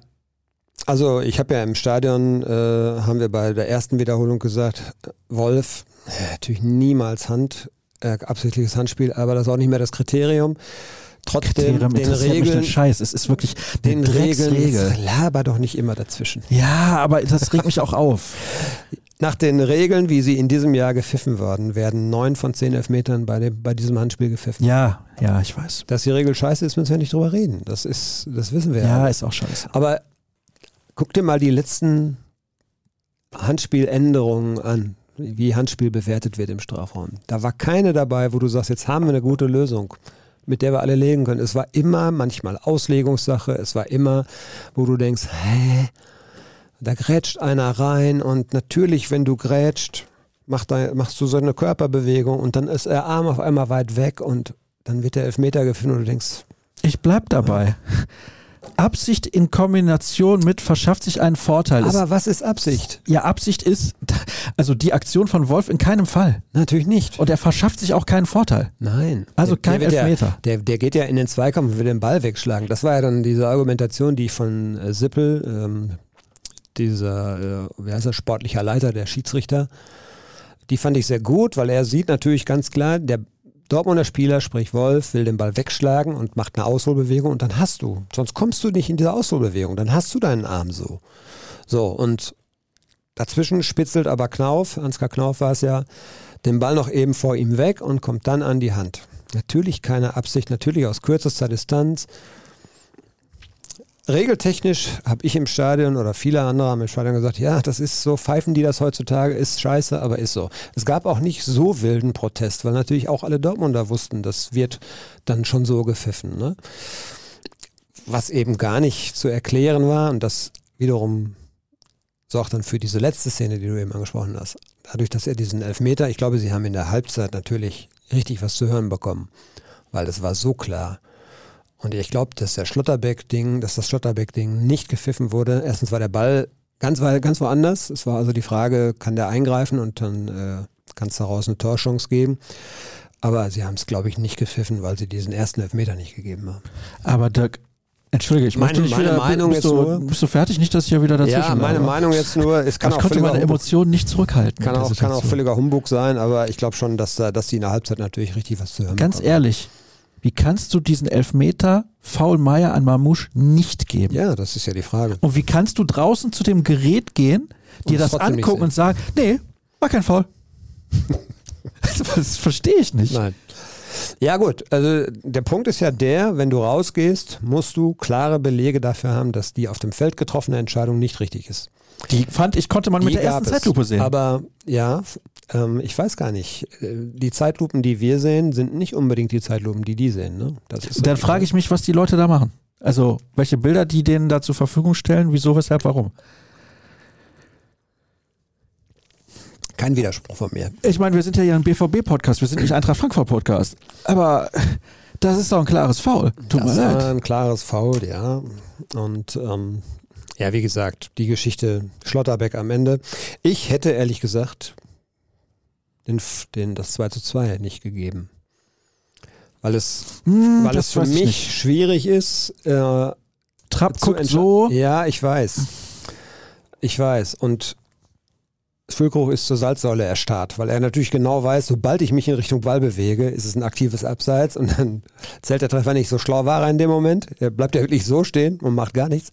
Also ich habe ja im Stadion, äh, haben wir bei der ersten Wiederholung gesagt, Wolf natürlich niemals Hand, äh, absichtliches Handspiel, aber das ist auch nicht mehr das Kriterium. Trotzdem Kriterium den Regeln, den Scheiß. Es ist wirklich den Regeln. Regel. Laber doch nicht immer dazwischen. Ja, aber das regt mich auch auf. Nach den Regeln, wie sie in diesem Jahr gepfiffen worden, werden neun von zehn Elfmetern bei, dem, bei diesem Handspiel gepfiffen. Ja, ja, ich weiß. Dass die Regel scheiße ist, müssen wir nicht drüber reden. Das ist, das wissen wir. Ja, ist auch scheiße. Aber guck dir mal die letzten Handspieländerungen an wie Handspiel bewertet wird im Strafraum. Da war keine dabei, wo du sagst, jetzt haben wir eine gute Lösung, mit der wir alle legen können. Es war immer manchmal Auslegungssache, es war immer, wo du denkst, hä, da grätscht einer rein und natürlich, wenn du grätscht, mach da, machst du so eine Körperbewegung und dann ist der Arm auf einmal weit weg und dann wird der Elfmeter gefunden und du denkst, ich bleib dabei. Absicht in Kombination mit verschafft sich einen Vorteil. Aber was ist Absicht? Ja, Absicht ist, also die Aktion von Wolf in keinem Fall. Natürlich nicht. Und er verschafft sich auch keinen Vorteil. Nein. Also kein der Elfmeter. Ja, der, der geht ja in den Zweikampf und will den Ball wegschlagen. Das war ja dann diese Argumentation, die von äh, Sippel, ähm, dieser, äh, wie heißt er, sportlicher Leiter, der Schiedsrichter, die fand ich sehr gut, weil er sieht natürlich ganz klar, der Dortmunder Spieler, sprich Wolf, will den Ball wegschlagen und macht eine Ausholbewegung und dann hast du. Sonst kommst du nicht in diese Ausholbewegung, dann hast du deinen Arm so. So, und dazwischen spitzelt aber Knauf, Ansgar Knauf war es ja, den Ball noch eben vor ihm weg und kommt dann an die Hand. Natürlich keine Absicht, natürlich aus kürzester Distanz regeltechnisch habe ich im Stadion oder viele andere haben im Stadion gesagt, ja, das ist so, pfeifen die das heutzutage, ist scheiße, aber ist so. Es gab auch nicht so wilden Protest, weil natürlich auch alle Dortmunder wussten, das wird dann schon so gepfiffen. Ne? Was eben gar nicht zu erklären war und das wiederum sorgt dann für diese letzte Szene, die du eben angesprochen hast. Dadurch, dass er diesen Elfmeter, ich glaube, sie haben in der Halbzeit natürlich richtig was zu hören bekommen, weil es war so klar. Und ich glaube, dass der Schlotterbeck-Ding, dass das Schlotterbeck-Ding nicht gepfiffen wurde. Erstens war der Ball ganz, ganz woanders. Es war also die Frage, kann der eingreifen und dann äh, kann es daraus eine Torchance geben. Aber sie haben es, glaube ich, nicht gepfiffen, weil sie diesen ersten Elfmeter nicht gegeben haben. Aber Dirk, Entschuldige, ich meine, nicht meine wieder, Meinung bist jetzt du, nur. Bist du fertig? Nicht, dass ich ja wieder dazwischen Ja, meine aber. Meinung jetzt nur. Es kann ich auch konnte meine Humbug, Emotionen nicht zurückhalten. Kann auch, kann auch völliger Humbug sein, aber ich glaube schon, dass, da, dass die in der Halbzeit natürlich richtig was zu hören Ganz bekommen. ehrlich, wie kannst du diesen Elfmeter Faul Meier an Mamouche nicht geben? Ja, das ist ja die Frage. Und wie kannst du draußen zu dem Gerät gehen, dir das angucken und sagen, nee, War kein Foul. das verstehe ich nicht. Nein. Ja gut, also der Punkt ist ja der, wenn du rausgehst, musst du klare Belege dafür haben, dass die auf dem Feld getroffene Entscheidung nicht richtig ist. Die fand ich, konnte man Die mit der ersten es. Zeitlupe sehen. Aber ja, ähm, ich weiß gar nicht. Äh, Die Zeitlupen, die wir sehen, sind nicht unbedingt die Zeitlupen, die die sehen. Ne? Dann frage ich mich, was die Leute da machen. Also, welche Bilder die denen da zur Verfügung stellen, wieso, weshalb, warum. Kein Widerspruch von mir. Ich meine, wir sind ja hier ein BVB-Podcast, wir sind nicht Eintracht Frankfurt-Podcast. Aber das ist doch ein klares Foul. Tut das mir war leid. ein klares Foul, ja. Und ähm, ja, wie gesagt, die Geschichte Schlotterbeck am Ende. Ich hätte ehrlich gesagt den, den, das 2 zu 2 nicht gegeben. Weil es, Hm, weil es für mich schwierig ist, äh, Trapp zu guckt so. Ja, ich weiß. Ich weiß. Und Füllkrug ist zur Salzsäule erstarrt, weil er natürlich genau weiß, sobald ich mich in Richtung Ball bewege, ist es ein aktives Abseits und dann zählt der Treffer nicht. So schlau war er in dem Moment. Er bleibt ja wirklich so stehen und macht gar nichts.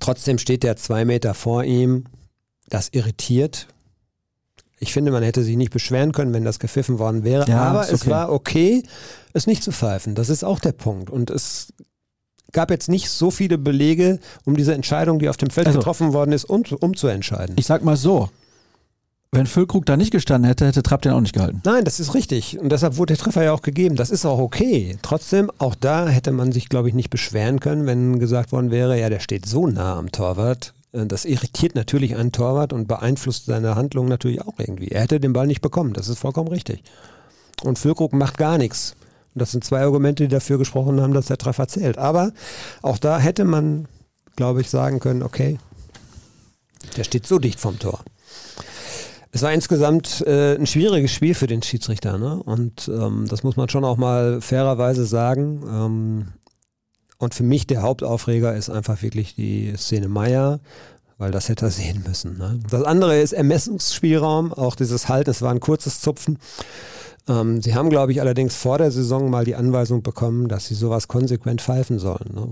Trotzdem steht der zwei Meter vor ihm. Das irritiert. Ich finde, man hätte sich nicht beschweren können, wenn das gepfiffen worden wäre. Ja, aber ist es okay. war okay, es nicht zu pfeifen. Das ist auch der Punkt. Und es gab jetzt nicht so viele Belege, um diese Entscheidung, die auf dem Feld Also- getroffen worden ist, um, umzuentscheiden. Ich sag mal so. Wenn Füllkrug da nicht gestanden hätte, hätte Trapp den auch nicht gehalten. Nein, das ist richtig. Und deshalb wurde der Treffer ja auch gegeben. Das ist auch okay. Trotzdem, auch da hätte man sich, glaube ich, nicht beschweren können, wenn gesagt worden wäre, ja, der steht so nah am Torwart. Äh, Das irritiert natürlich einen Torwart und beeinflusst seine Handlung natürlich auch irgendwie. Er hätte den Ball nicht bekommen. Das ist vollkommen richtig. Und Füllkrug macht gar nichts. Und das sind zwei Argumente, die dafür gesprochen haben, dass der Treffer zählt. Aber auch da hätte man, glaube ich, sagen können, okay, der steht so dicht vom Tor. Es war insgesamt äh, ein schwieriges Spiel für den Schiedsrichter, ne? Und ähm, das muss man schon auch mal fairerweise sagen. Ähm, und für mich der Hauptaufreger ist einfach wirklich die Szene Meier, weil das hätte er sehen müssen. Ne? Das andere ist Ermessungsspielraum, auch dieses Halt, es war ein kurzes Zupfen. Ähm, sie haben, glaube ich, allerdings vor der Saison mal die Anweisung bekommen, dass sie sowas konsequent pfeifen sollen. Ne?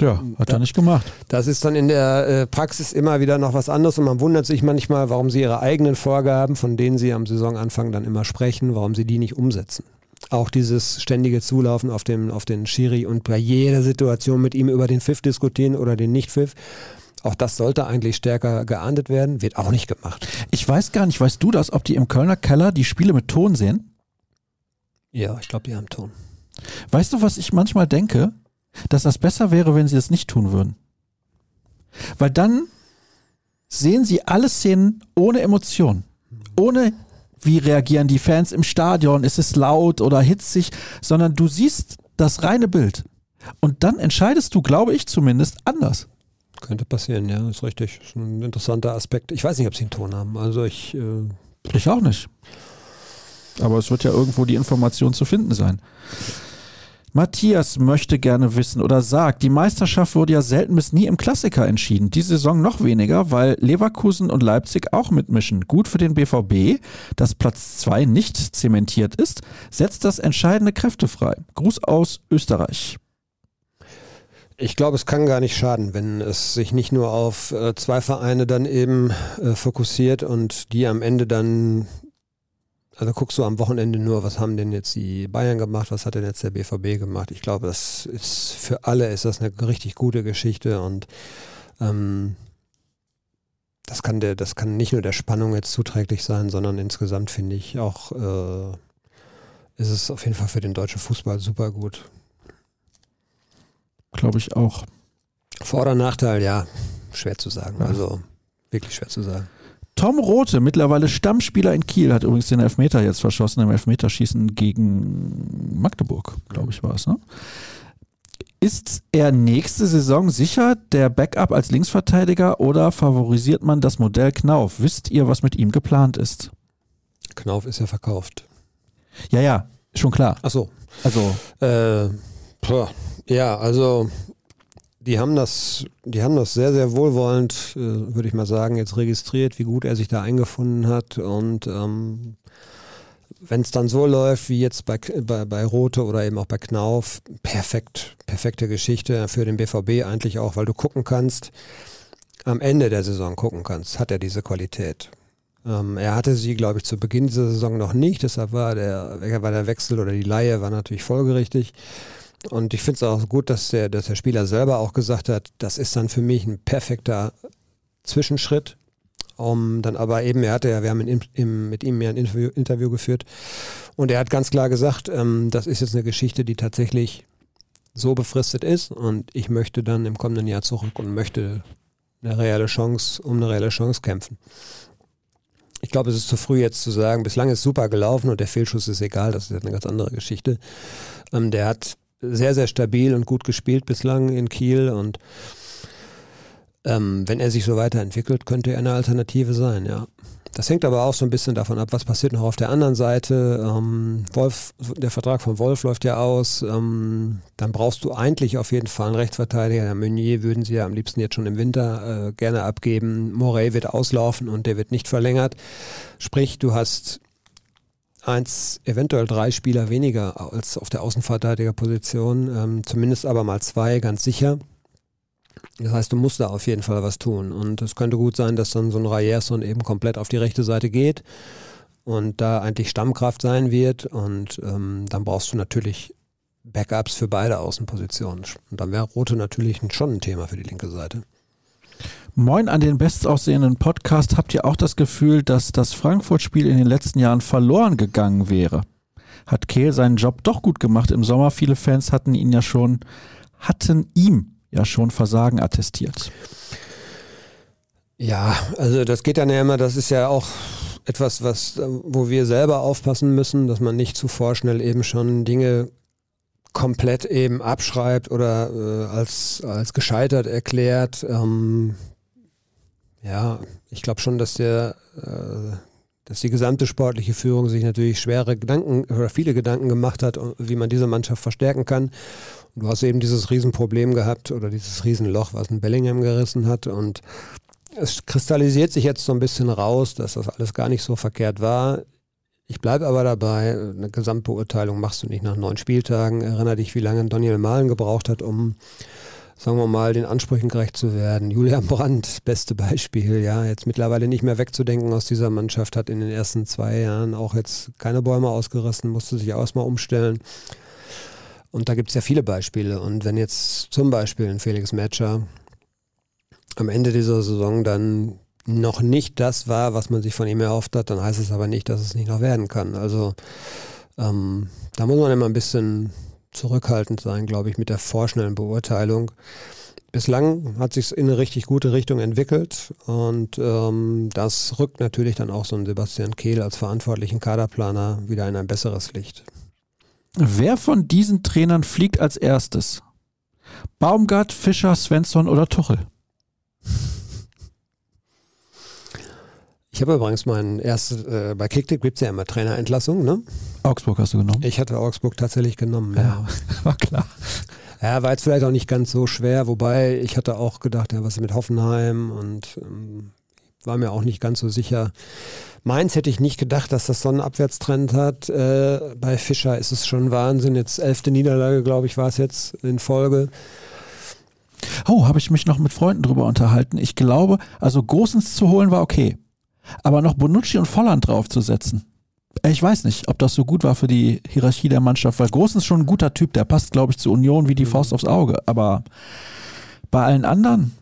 Ja, hat er nicht gemacht. Das ist dann in der äh, Praxis immer wieder noch was anderes und man wundert sich manchmal, warum sie ihre eigenen Vorgaben, von denen sie am Saisonanfang dann immer sprechen, warum sie die nicht umsetzen. Auch dieses ständige Zulaufen auf, dem, auf den Schiri und bei jeder Situation mit ihm über den Pfiff diskutieren oder den Nicht-Pfiff. Auch das sollte eigentlich stärker geahndet werden, wird auch nicht gemacht. Ich weiß gar nicht, weißt du das, ob die im Kölner Keller die Spiele mit Ton sehen? Ja, ich glaube, die haben Ton. Weißt du, was ich manchmal denke? Dass das besser wäre, wenn sie das nicht tun würden. Weil dann sehen sie alle Szenen ohne Emotion. Ohne, wie reagieren die Fans im Stadion, ist es laut oder hitzig, sondern du siehst das reine Bild. Und dann entscheidest du, glaube ich zumindest, anders. Könnte passieren, ja, ist richtig. Ist ein interessanter Aspekt. Ich weiß nicht, ob sie einen Ton haben. Also ich äh, Ich auch nicht. Aber es wird ja irgendwo die Information zu finden sein. Matthias möchte gerne wissen oder sagt, die Meisterschaft wurde ja selten bis nie im Klassiker entschieden. Die Saison noch weniger, weil Leverkusen und Leipzig auch mitmischen. Gut für den BVB, dass Platz 2 nicht zementiert ist, setzt das entscheidende Kräfte frei. Gruß aus Österreich. Ich glaube, es kann gar nicht schaden, wenn es sich nicht nur auf äh, zwei Vereine dann eben äh, fokussiert und die am Ende dann, also guckst du am Wochenende nur, was haben denn jetzt die Bayern gemacht, was hat denn jetzt der BVB gemacht. Ich glaube, das ist für alle ist das eine richtig gute Geschichte und ähm, das kann der, das kann nicht nur der Spannung jetzt zuträglich sein, sondern insgesamt finde ich auch äh, ist es auf jeden Fall für den deutschen Fußball super gut. Glaube ich auch. Vor- oder Nachteil, ja, schwer zu sagen. Also wirklich schwer zu sagen. Tom Rote, mittlerweile Stammspieler in Kiel, hat übrigens den Elfmeter jetzt verschossen im Elfmeterschießen gegen Magdeburg, glaube ich war es. Ne? Ist er nächste Saison sicher der Backup als Linksverteidiger oder favorisiert man das Modell Knauf? Wisst ihr, was mit ihm geplant ist? Knauf ist ja verkauft. Ja, ja, schon klar. Ach so. Also, Äh, ja, also die haben das, die haben das sehr, sehr wohlwollend, äh, würde ich mal sagen, jetzt registriert, wie gut er sich da eingefunden hat. Und ähm, wenn es dann so läuft wie jetzt bei, bei, bei Rote oder eben auch bei Knauf, perfekt, perfekte Geschichte für den BVB eigentlich auch, weil du gucken kannst, am Ende der Saison gucken kannst, hat er diese Qualität. Ähm, er hatte sie, glaube ich, zu Beginn dieser Saison noch nicht, deshalb war der, war der Wechsel oder die Laie war natürlich folgerichtig. Und ich finde es auch gut, dass der, dass der Spieler selber auch gesagt hat, das ist dann für mich ein perfekter Zwischenschritt. Um, dann aber eben, er hatte ja, wir haben in, im, mit ihm ja ein Interview, Interview, geführt und er hat ganz klar gesagt, ähm, das ist jetzt eine Geschichte, die tatsächlich so befristet ist und ich möchte dann im kommenden Jahr zurück und möchte eine reelle Chance, um eine reelle Chance kämpfen. Ich glaube, es ist zu früh jetzt zu sagen, bislang ist super gelaufen und der Fehlschuss ist egal, das ist eine ganz andere Geschichte. Ähm, der hat sehr, sehr stabil und gut gespielt bislang in Kiel und ähm, wenn er sich so weiterentwickelt, könnte er eine Alternative sein, ja. Das hängt aber auch so ein bisschen davon ab, was passiert noch auf der anderen Seite. Ähm, Wolf, der Vertrag von Wolf läuft ja aus. Ähm, dann brauchst du eigentlich auf jeden Fall einen Rechtsverteidiger. Der Meunier würden sie ja am liebsten jetzt schon im Winter äh, gerne abgeben. Morey wird auslaufen und der wird nicht verlängert. Sprich, du hast eins, eventuell drei Spieler weniger als auf der Außenverteidigerposition, ähm, zumindest aber mal zwei, ganz sicher. Das heißt, du musst da auf jeden Fall was tun. Und es könnte gut sein, dass dann so ein Rayerson eben komplett auf die rechte Seite geht und da eigentlich Stammkraft sein wird. Und ähm, dann brauchst du natürlich Backups für beide Außenpositionen. Und dann wäre Rote natürlich schon ein Thema für die linke Seite. Moin an den bestaussehenden Podcast. Habt ihr auch das Gefühl, dass das Frankfurt-Spiel in den letzten Jahren verloren gegangen wäre? Hat Kehl seinen Job doch gut gemacht im Sommer? Viele Fans hatten ihn ja schon, hatten ihm ja schon Versagen attestiert. Ja, also das geht dann ja immer, das ist ja auch etwas, was, wo wir selber aufpassen müssen, dass man nicht zu vorschnell eben schon Dinge komplett eben abschreibt oder äh, als, als gescheitert erklärt. Ähm, ja, ich glaube schon, dass der, äh, dass die gesamte sportliche Führung sich natürlich schwere Gedanken oder viele Gedanken gemacht hat, wie man diese Mannschaft verstärken kann. Und du hast eben dieses Riesenproblem gehabt oder dieses Riesenloch, was ein Bellingham gerissen hat. Und es kristallisiert sich jetzt so ein bisschen raus, dass das alles gar nicht so verkehrt war. Ich bleibe aber dabei, eine Gesamtbeurteilung machst du nicht nach neun Spieltagen. Erinner dich, wie lange Daniel Mahlen gebraucht hat, um, sagen wir mal, den Ansprüchen gerecht zu werden. Julian Brandt, beste Beispiel, ja, jetzt mittlerweile nicht mehr wegzudenken aus dieser Mannschaft, hat in den ersten zwei Jahren auch jetzt keine Bäume ausgerissen, musste sich auch erstmal umstellen. Und da gibt es ja viele Beispiele. Und wenn jetzt zum Beispiel ein Felix Matcher am Ende dieser Saison dann noch nicht das war, was man sich von ihm erhofft hat, dann heißt es aber nicht, dass es nicht noch werden kann. Also ähm, da muss man immer ein bisschen zurückhaltend sein, glaube ich, mit der vorschnellen Beurteilung. Bislang hat sich in eine richtig gute Richtung entwickelt und ähm, das rückt natürlich dann auch so einen Sebastian Kehl als verantwortlichen Kaderplaner wieder in ein besseres Licht. Wer von diesen Trainern fliegt als erstes? Baumgart, Fischer, Svensson oder Tuchel? Ich habe übrigens mein erstes, äh, bei Kicktick gibt es ja immer Trainerentlassung, ne? Augsburg hast du genommen? Ich hatte Augsburg tatsächlich genommen, ja. ja. War klar. Ja, war jetzt vielleicht auch nicht ganz so schwer, wobei ich hatte auch gedacht, ja, was ist mit Hoffenheim und ähm, war mir auch nicht ganz so sicher. Mainz hätte ich nicht gedacht, dass das so einen Abwärtstrend hat. Äh, bei Fischer ist es schon Wahnsinn. Jetzt elfte Niederlage, glaube ich, war es jetzt in Folge. Oh, habe ich mich noch mit Freunden drüber unterhalten. Ich glaube, also Gosens zu holen war okay. Aber noch Bonucci und Volland draufzusetzen. Äh, ich weiß nicht, ob das so gut war für die Hierarchie der Mannschaft, weil Gosens schon ein guter Typ, der passt, glaube ich, zur Union wie die mhm. Faust aufs Auge. Aber bei allen anderen,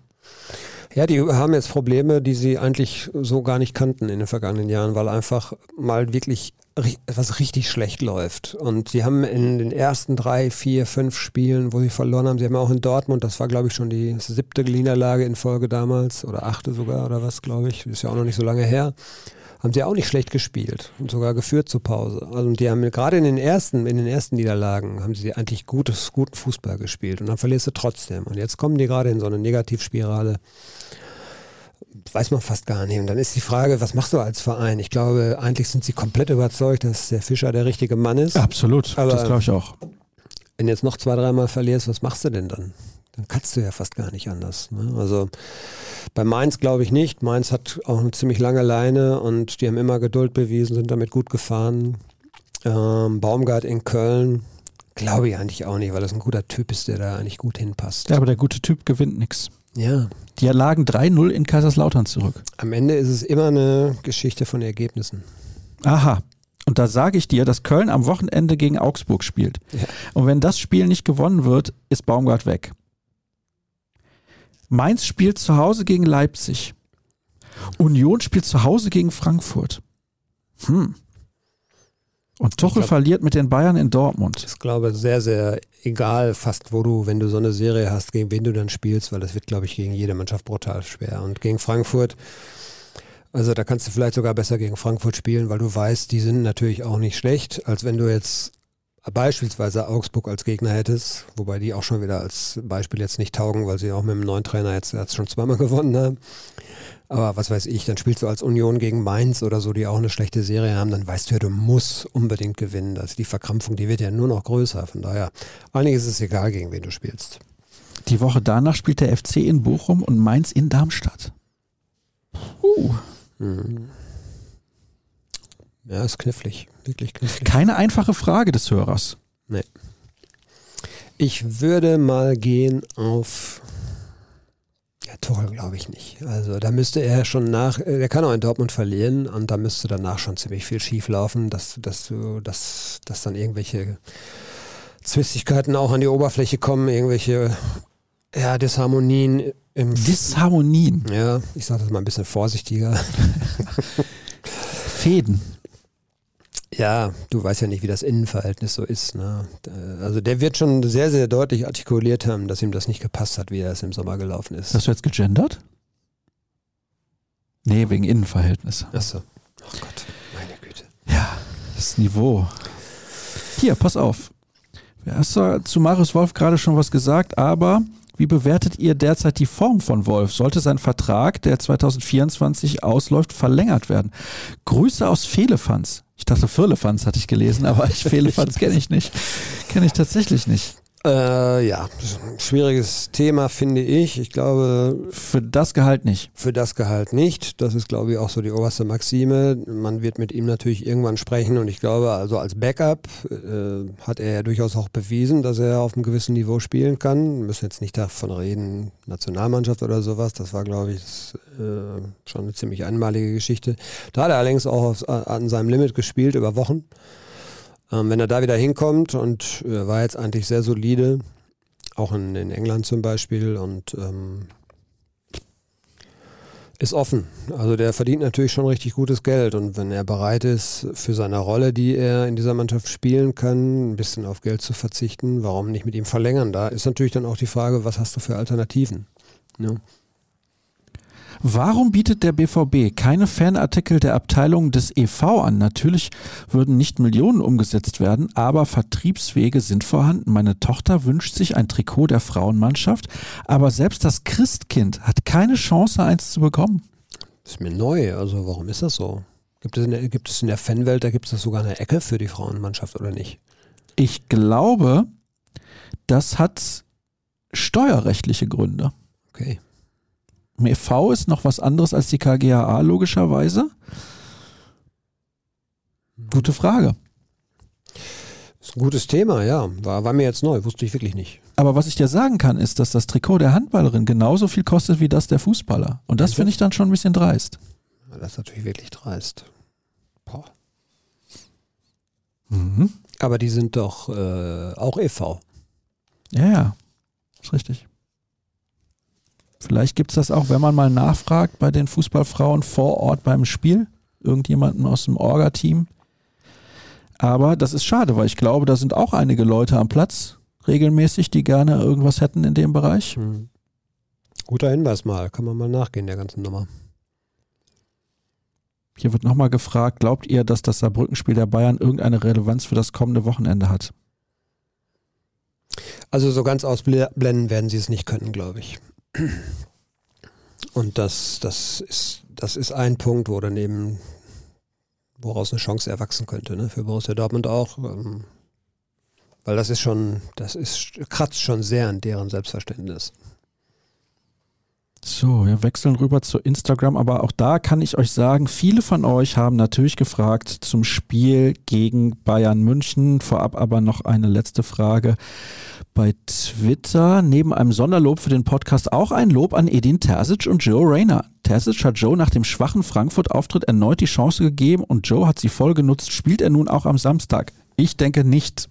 ja, die haben jetzt Probleme, die sie eigentlich so gar nicht kannten in den vergangenen Jahren, weil einfach mal wirklich etwas richtig schlecht läuft. Und sie haben in den ersten drei, vier, fünf Spielen, wo sie verloren haben, sie haben auch in Dortmund, das war glaube ich schon die siebte Niederlage in Folge damals oder achte sogar oder was, glaube ich, ist ja auch noch nicht so lange her haben sie auch nicht schlecht gespielt und sogar geführt zur Pause. Also die haben gerade in den ersten, in den ersten Niederlagen haben sie eigentlich gutes, guten Fußball gespielt und dann verlierst du trotzdem. Und jetzt kommen die gerade in so eine Negativspirale. Weiß man fast gar nicht. Und dann ist die Frage, was machst du als Verein? Ich glaube, eigentlich sind sie komplett überzeugt, dass der Fischer der richtige Mann ist. Absolut, Aber das glaube ich auch. Wenn du jetzt noch zwei, dreimal verlierst, was machst du denn dann? Dann kannst du ja fast gar nicht anders. Ne? Also bei Mainz glaube ich nicht. Mainz hat auch eine ziemlich lange Leine und die haben immer Geduld bewiesen, sind damit gut gefahren. Ähm, Baumgart in Köln glaube ich eigentlich auch nicht, weil das ein guter Typ ist, der da eigentlich gut hinpasst. Ja, aber der gute Typ gewinnt nichts. Ja. Die lagen 3-0 in Kaiserslautern zurück. Am Ende ist es immer eine Geschichte von Ergebnissen. Aha. Und da sage ich dir, dass Köln am Wochenende gegen Augsburg spielt. Ja. Und wenn das Spiel nicht gewonnen wird, ist Baumgart weg. Mainz spielt zu Hause gegen Leipzig. Union spielt zu Hause gegen Frankfurt. Hm. Und Tuchel glaub- verliert mit den Bayern in Dortmund. Ich glaube, sehr, sehr egal, fast wo du, wenn du so eine Serie hast, gegen wen du dann spielst, weil das wird, glaube ich, gegen jede Mannschaft brutal schwer. Und gegen Frankfurt, also da kannst du vielleicht sogar besser gegen Frankfurt spielen, weil du weißt, die sind natürlich auch nicht schlecht, als wenn du jetzt beispielsweise Augsburg als Gegner hättest, wobei die auch schon wieder als Beispiel jetzt nicht taugen, weil sie auch mit dem neuen Trainer jetzt, jetzt schon zweimal gewonnen haben. Aber was weiß ich, dann spielst du als Union gegen Mainz oder so, die auch eine schlechte Serie haben, dann weißt du ja, du musst unbedingt gewinnen. Also die Verkrampfung, die wird ja nur noch größer. Von daher, eigentlich ist es egal, gegen wen du spielst. Die Woche danach spielt der FC in Bochum und Mainz in Darmstadt. Uh, Mhm. Ja, ist knifflig. Wirklich knifflig. keine einfache Frage des Hörers. Ich würde mal gehen auf. Ja, Tuchel glaube ich nicht. Also da müsste er schon nach, äh, er kann auch in Dortmund verlieren und da müsste danach schon ziemlich viel schief laufen, dass, dass, du, dass, dass dann irgendwelche Zwistigkeiten auch an die Oberfläche kommen, irgendwelche ja, Disharmonien im Disharmonien, Ja, ich sage das mal ein bisschen vorsichtiger. Fäden. Ja, du weißt ja nicht, wie das Innenverhältnis so ist. Ne? Also der wird schon sehr, sehr deutlich artikuliert haben, dass ihm das nicht gepasst hat, wie er es im Sommer gelaufen ist. Hast du jetzt gegendert? Nee, wegen Innenverhältnisse. Achso. Oh Gott, meine Güte. Ja, das Niveau. Hier, pass auf. Du hast zu Marius Wolf gerade schon was gesagt, aber wie bewertet ihr derzeit die Form von Wolf? Sollte sein Vertrag, der 2024 ausläuft, verlängert werden? Grüße aus Fehlefanz. Ich dachte, Firlefanz hatte ich gelesen, aber ich Fehlefanz kenne ich nicht. Kenne ich tatsächlich nicht. Äh, ja, schwieriges Thema, finde ich. Ich glaube, Für das Gehalt nicht. für das Gehalt nicht. Das ist, glaube ich, auch so die oberste Maxime. Man wird mit ihm natürlich irgendwann sprechen und ich glaube, also als Backup äh, hat er ja durchaus auch bewiesen, dass er auf einem gewissen Niveau spielen kann. Wir müssen jetzt nicht davon reden, Nationalmannschaft oder sowas. Das war, glaube ich, das, äh, schon eine ziemlich einmalige Geschichte. Da hat er allerdings auch auf, an seinem Limit gespielt über Wochen. Ähm, wenn er da wieder hinkommt und äh, war jetzt eigentlich sehr solide, auch in, in England zum Beispiel und ähm, ist offen. Also der verdient natürlich schon richtig gutes Geld und wenn er bereit ist, für seine Rolle, die er in dieser Mannschaft spielen kann, ein bisschen auf Geld zu verzichten, warum nicht mit ihm verlängern? Da ist natürlich dann auch die Frage, was hast du für Alternativen? Ne? Warum bietet der BVB keine Fanartikel der Abteilung des EV an? Natürlich würden nicht Millionen umgesetzt werden, aber Vertriebswege sind vorhanden. Meine Tochter wünscht sich ein Trikot der Frauenmannschaft, aber selbst das Christkind hat keine Chance, eins zu bekommen. Ist mir neu, also warum ist das so? Gibt es in der, gibt es in der Fanwelt, da gibt es sogar eine Ecke für die Frauenmannschaft oder nicht? Ich glaube, das hat steuerrechtliche Gründe. Okay. Im EV ist noch was anderes als die KGAA, logischerweise. Gute Frage. Ist ein gutes Thema, ja. War, war mir jetzt neu, wusste ich wirklich nicht. Aber was ich dir sagen kann, ist, dass das Trikot der Handballerin genauso viel kostet wie das der Fußballer. Und das finde das? ich dann schon ein bisschen dreist. Das ist natürlich wirklich dreist. Boah. Mhm. Aber die sind doch äh, auch e.V. Ja, ja. Ist richtig. Vielleicht gibt es das auch, wenn man mal nachfragt bei den Fußballfrauen vor Ort beim Spiel. Irgendjemanden aus dem Orga-Team. Aber das ist schade, weil ich glaube, da sind auch einige Leute am Platz regelmäßig, die gerne irgendwas hätten in dem Bereich. Hm. Guter Hinweis mal, kann man mal nachgehen der ganzen Nummer. Hier wird nochmal gefragt, glaubt ihr, dass das Saarbrückenspiel der Bayern irgendeine Relevanz für das kommende Wochenende hat? Also so ganz ausblenden werden sie es nicht können, glaube ich. Und das, das, ist, das ist ein Punkt, wo daneben, woraus eine Chance erwachsen könnte, ne? für Borussia Dortmund auch. Ähm, weil das ist schon, das ist, kratzt schon sehr an deren Selbstverständnis. So, wir wechseln rüber zu Instagram, aber auch da kann ich euch sagen, viele von euch haben natürlich gefragt zum Spiel gegen Bayern München. Vorab aber noch eine letzte Frage bei Twitter. Neben einem Sonderlob für den Podcast auch ein Lob an Edin Terzic und Joe Rayner. Terzic hat Joe nach dem schwachen Frankfurt-Auftritt erneut die Chance gegeben und Joe hat sie voll genutzt. Spielt er nun auch am Samstag? Ich denke nicht.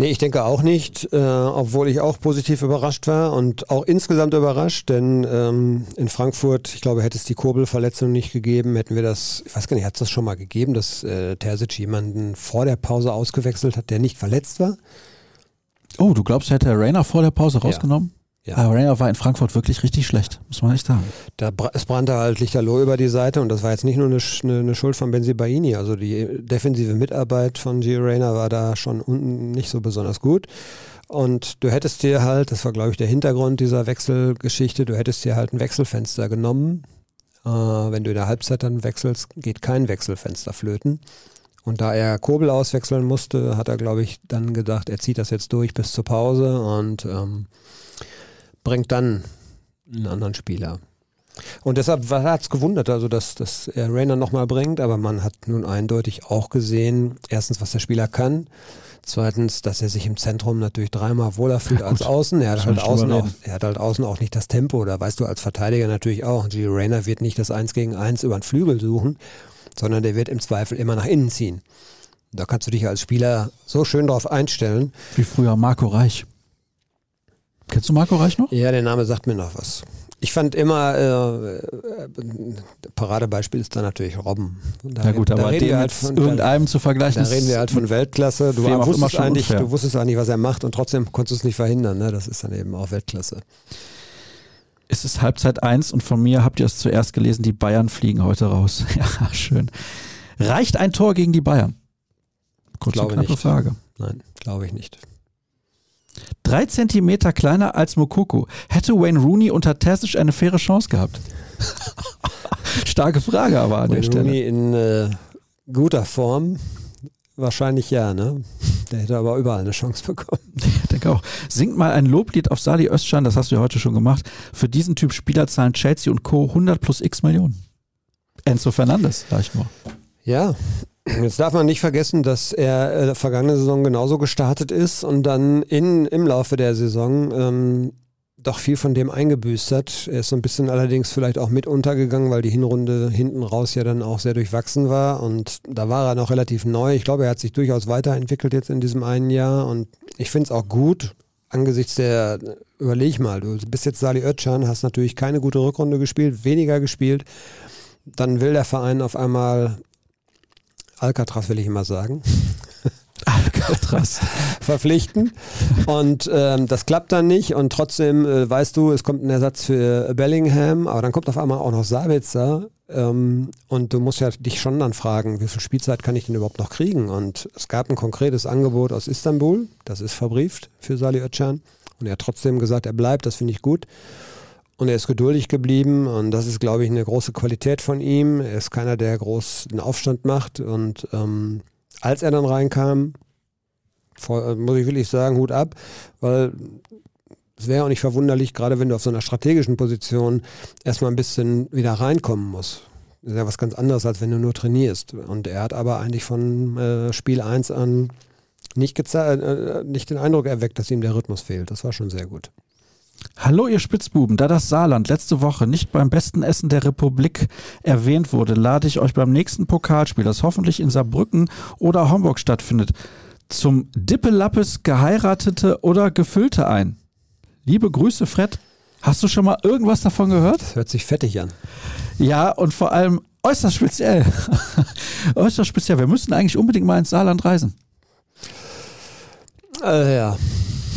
Nee, ich denke auch nicht, äh, obwohl ich auch positiv überrascht war und auch insgesamt überrascht, denn ähm, in Frankfurt, ich glaube, hätte es die Kurbelverletzung nicht gegeben, hätten wir das, ich weiß gar nicht, hat es das schon mal gegeben, dass äh, Terzic jemanden vor der Pause ausgewechselt hat, der nicht verletzt war? Oh, du glaubst, hätte Rainer vor der Pause rausgenommen? Ja. Aber Rainer war in Frankfurt wirklich richtig schlecht, muss man echt sagen. Da, es brannte halt Lichterloh über die Seite und das war jetzt nicht nur eine, eine, Schuld von Benzi Baini. Also die defensive Mitarbeit von Gio Reyna war da schon unten nicht so besonders gut. Und du hättest dir halt, das war glaube ich der Hintergrund dieser Wechselgeschichte, du hättest dir halt ein Wechselfenster genommen. Äh, wenn du in der Halbzeit dann wechselst, geht kein Wechselfenster flöten. Und da er Kobel auswechseln musste, hat er, glaube ich, dann gedacht, er zieht das jetzt durch bis zur Pause und ähm, bringt dann einen anderen Spieler. Und deshalb hat es gewundert, also dass, dass er Rainer nochmal bringt, aber man hat nun eindeutig auch gesehen, erstens, was der Spieler kann, zweitens, dass er sich im Zentrum natürlich dreimal wohler fühlt ja, als außen. Er hat, halt außen auch, er hat halt außen auch nicht das Tempo, da weißt du als Verteidiger natürlich auch. G. Rainer wird nicht das Eins gegen Eins über den Flügel suchen, sondern der wird im Zweifel immer nach innen ziehen. Da kannst du dich als Spieler so schön drauf einstellen. Wie früher Marco Reich. Kennst du Marco Reich noch? Ja, der Name sagt mir noch was. Ich fand immer, äh, äh Paradebeispiel ist da natürlich Robben. Da ja gut, aber den halt von, irgendeinem zu vergleichen. Da reden wir halt von Weltklasse. Du, wusstest eigentlich, du wusstest eigentlich, was er macht und trotzdem konntest du es nicht verhindern. Ne? Das ist dann eben auch Weltklasse. Es ist Halbzeit 1 und von mir habt ihr es zuerst gelesen, die Bayern fliegen heute raus. Ja, schön. Reicht ein Tor gegen die Bayern? Kurze glaube nicht. Frage. Nein, glaube ich nicht. Drei Zentimeter kleiner als Mokoko. Hätte Wayne Rooney unter Terzic eine faire Chance gehabt? Starke Frage aber an Wayne der Stelle. Rooney in äh, guter Form. Wahrscheinlich ja, ne? Der hätte aber überall eine Chance bekommen. Ich denke auch. Singt mal ein Loblied auf Sali Özcan, das hast du ja heute schon gemacht. Für diesen Typ Spieler zahlen Chelsea und Co. 100 plus x Millionen. Enzo Fernandes, ich nur. Ja, Jetzt darf man nicht vergessen, dass er äh, vergangene Saison genauso gestartet ist und dann in, im Laufe der Saison ähm, doch viel von dem eingebüßt hat. Er ist so ein bisschen allerdings vielleicht auch mit untergegangen, weil die Hinrunde hinten raus ja dann auch sehr durchwachsen war und da war er noch relativ neu. Ich glaube, er hat sich durchaus weiterentwickelt jetzt in diesem einen Jahr und ich finde es auch gut, angesichts der, überleg mal, du bist jetzt Sali Özcan, hast natürlich keine gute Rückrunde gespielt, weniger gespielt. Dann will der Verein auf einmal Alcatraz will ich immer sagen. Alcatraz. verpflichten. Und ähm, das klappt dann nicht. Und trotzdem äh, weißt du, es kommt ein Ersatz für Bellingham, aber dann kommt auf einmal auch noch Sabitzer. Ähm, und du musst ja dich schon dann fragen, wie viel Spielzeit kann ich denn überhaupt noch kriegen? Und es gab ein konkretes Angebot aus Istanbul, das ist verbrieft für Salih Özcan. Und er hat trotzdem gesagt, er bleibt, das finde ich gut. Und er ist geduldig geblieben und das ist, glaube ich, eine große Qualität von ihm. Er ist keiner, der groß einen Aufstand macht. Und ähm, als er dann reinkam, vor, äh, muss ich wirklich sagen, Hut ab, weil es wäre auch nicht verwunderlich, gerade wenn du auf so einer strategischen Position erstmal ein bisschen wieder reinkommen musst. Das ist ja was ganz anderes, als wenn du nur trainierst. Und er hat aber eigentlich von äh, Spiel 1 an nicht, äh, nicht den Eindruck erweckt, dass ihm der Rhythmus fehlt. Das war schon sehr gut. Hallo ihr Spitzbuben, da das Saarland letzte Woche nicht beim besten Essen der Republik erwähnt wurde, lade ich euch beim nächsten Pokalspiel, das hoffentlich in Saarbrücken oder Homburg stattfindet, zum Dippelappes geheiratete oder gefüllte ein. Liebe Grüße, Fred. Hast du schon mal irgendwas davon gehört? Das hört sich fettig an. Ja, und vor allem äußerst speziell. äußerst speziell. Wir müssten eigentlich unbedingt mal ins Saarland reisen. Äh, ja.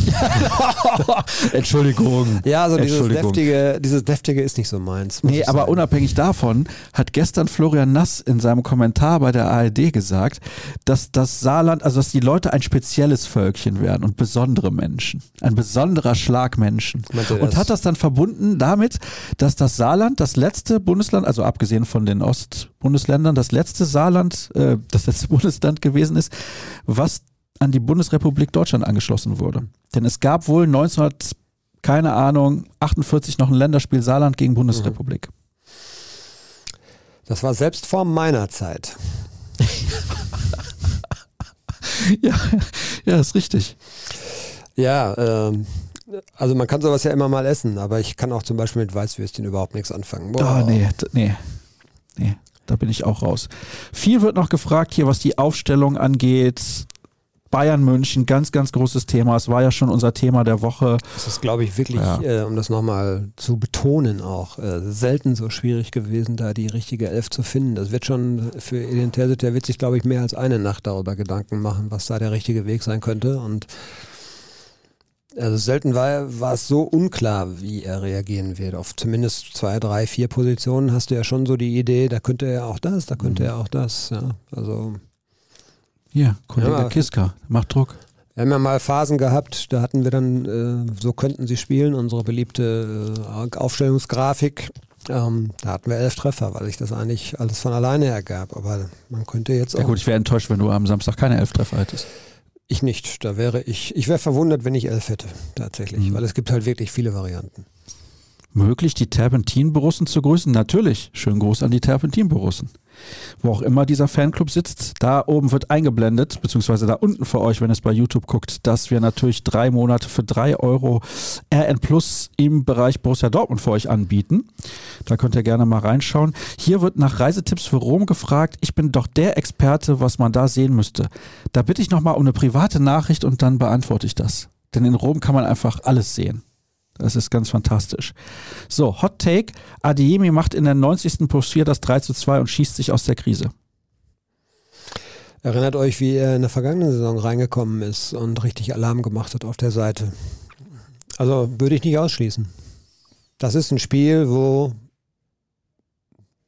Entschuldigung. Ja, also dieses deftige, dieses deftige ist nicht so meins. Nee, aber sagen. unabhängig davon hat gestern Florian Nass in seinem Kommentar bei der ARD gesagt, dass das Saarland, also dass die Leute ein spezielles Völkchen wären und besondere Menschen. Ein besonderer Schlag Menschen. Und hat das dann verbunden damit, dass das Saarland das letzte Bundesland, also abgesehen von den Ostbundesländern, das letzte Saarland, äh, das letzte Bundesland gewesen ist, was an die Bundesrepublik Deutschland angeschlossen wurde. Denn es gab wohl 19 keine Ahnung, 48 noch ein Länderspiel Saarland gegen Bundesrepublik. Das war selbst vor meiner Zeit. ja, ja, ist richtig. Ja, ähm, also man kann sowas ja immer mal essen, aber ich kann auch zum Beispiel mit Weißwürstchen überhaupt nichts anfangen. Boah. Oh, nee, nee, nee, da bin ich auch raus. Viel wird noch gefragt hier, was die Aufstellung angeht. Bayern München, ganz, ganz großes Thema. Es war ja schon unser Thema der Woche. Es ist, glaube ich, wirklich, ja. äh, um das nochmal zu betonen, auch äh, selten so schwierig gewesen, da die richtige Elf zu finden. Das wird schon für Edin Terzic, der wird sich, glaube ich, mehr als eine Nacht darüber Gedanken machen, was da der richtige Weg sein könnte. Und also selten war, war es so unklar, wie er reagieren wird. Auf zumindest zwei, drei, vier Positionen hast du ja schon so die Idee, da könnte er auch das, da könnte mhm. er auch das. Ja, also hier, Kollege ja, Kiska, macht Druck. Wir haben ja mal Phasen gehabt, da hatten wir dann, äh, so könnten sie spielen, unsere beliebte äh, Aufstellungsgrafik. Ähm, da hatten wir elf Treffer, weil sich das eigentlich alles von alleine ergab. Aber man könnte jetzt auch. Ja gut, ich wäre enttäuscht, wenn du am Samstag keine elf Treffer hättest. Ich nicht. Da wäre ich, ich wäre verwundert, wenn ich elf hätte, tatsächlich. Mhm. Weil es gibt halt wirklich viele Varianten möglich, die Terpentin-Borussen zu grüßen? Natürlich. Schönen Gruß an die Terpentin-Borussen. Wo auch immer dieser Fanclub sitzt, da oben wird eingeblendet, beziehungsweise da unten für euch, wenn es bei YouTube guckt, dass wir natürlich drei Monate für drei Euro RN Plus im Bereich Borussia Dortmund für euch anbieten. Da könnt ihr gerne mal reinschauen. Hier wird nach Reisetipps für Rom gefragt. Ich bin doch der Experte, was man da sehen müsste. Da bitte ich nochmal um eine private Nachricht und dann beantworte ich das. Denn in Rom kann man einfach alles sehen. Das ist ganz fantastisch. So, Hot Take. Adiemi macht in der 90. plus 4 das 3 zu 2 und schießt sich aus der Krise. Erinnert euch, wie er in der vergangenen Saison reingekommen ist und richtig Alarm gemacht hat auf der Seite. Also würde ich nicht ausschließen. Das ist ein Spiel, wo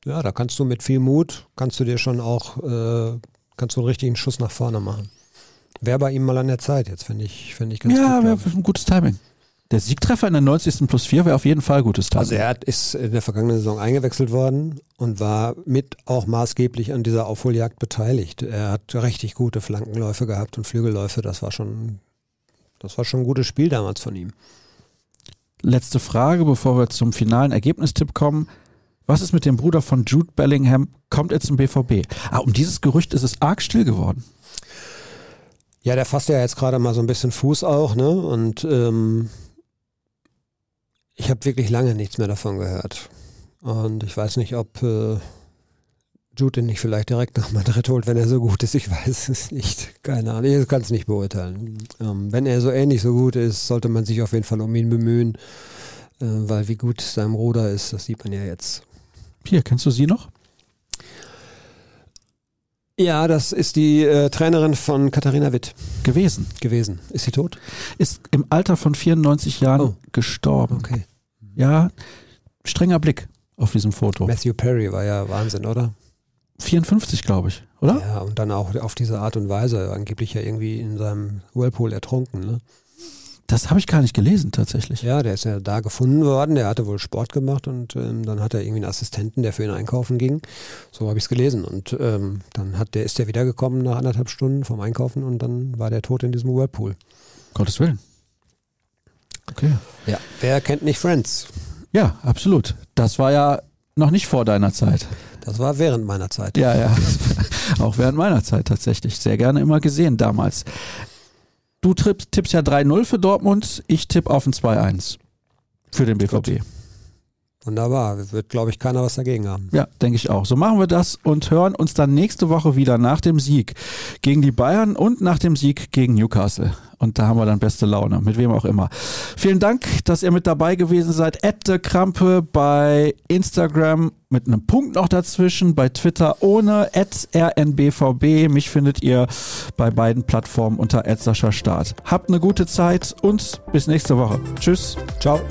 ja, da kannst du mit viel Mut, kannst du dir schon auch, äh, kannst du einen richtigen Schuss nach vorne machen. Wäre bei ihm mal an der Zeit jetzt, finde ich, finde ich ganz ja, gut. Ja, wäre ein gutes Timing. Der Siegtreffer in der 90. plus 4 wäre auf jeden Fall gutes Timing. Also er hat, ist in der vergangenen Saison eingewechselt worden und war mit auch maßgeblich an dieser Aufholjagd beteiligt. Er hat richtig gute Flankenläufe gehabt und Flügelläufe. Das war schon, das war schon ein gutes Spiel damals von ihm. Letzte Frage, bevor wir zum finalen Ergebnistipp kommen. Was ist mit dem Bruder von Jude Bellingham? Kommt er zum BVB? Ah, um dieses Gerücht ist es arg still geworden. Ja, der fasst ja jetzt gerade mal so ein bisschen Fuß auch, ne? Und ähm, ich habe wirklich lange nichts mehr davon gehört. Und ich weiß nicht, ob äh, Jude ihn nicht vielleicht direkt nach Madrid holt, wenn er so gut ist. Ich weiß es nicht. Keine Ahnung. Ich kann es nicht beurteilen. Ähm, wenn er so ähnlich so gut ist, sollte man sich auf jeden Fall um ihn bemühen. Äh, weil wie gut sein Bruder ist, das sieht man ja jetzt. Hier, kennst du sie noch? Ja, das ist die äh, Trainerin von Katharina Witt. Gewesen. Gewesen. Ist sie tot? Ist im Alter von 94 Jahren oh. gestorben. Okay. Ja, strenger Blick auf diesem Foto. Matthew Perry war ja Wahnsinn, oder? 54, glaube ich, oder? Ja, und dann auch auf diese Art und Weise, angeblich ja irgendwie in seinem Whirlpool ertrunken, ne? Das habe ich gar nicht gelesen tatsächlich. Ja, der ist ja da gefunden worden, der hatte wohl Sport gemacht und ähm, dann hat er irgendwie einen Assistenten, der für ihn einkaufen ging. So habe ich es gelesen. Und ähm, dann hat der ist der wiedergekommen nach anderthalb Stunden vom Einkaufen und dann war der tot in diesem Whirlpool. Gottes Willen. Okay. Ja, wer kennt nicht Friends? Ja, absolut. Das war ja noch nicht vor deiner Zeit. Das war während meiner Zeit. Ja, ja. Auch während meiner Zeit tatsächlich. Sehr gerne immer gesehen damals. Du tippst ja 3-0 für Dortmund, ich tippe auf ein 2-1 für den BVB. Gut. Wunderbar, wird glaube ich keiner was dagegen haben. Ja, denke ich auch. So machen wir das und hören uns dann nächste Woche wieder nach dem Sieg gegen die Bayern und nach dem Sieg gegen Newcastle. Und da haben wir dann beste Laune, mit wem auch immer. Vielen Dank, dass ihr mit dabei gewesen seid. Ette Krampe bei Instagram mit einem Punkt noch dazwischen, bei Twitter ohne rnbvb. Mich findet ihr bei beiden Plattformen unter Start. Habt eine gute Zeit und bis nächste Woche. Tschüss. Ciao.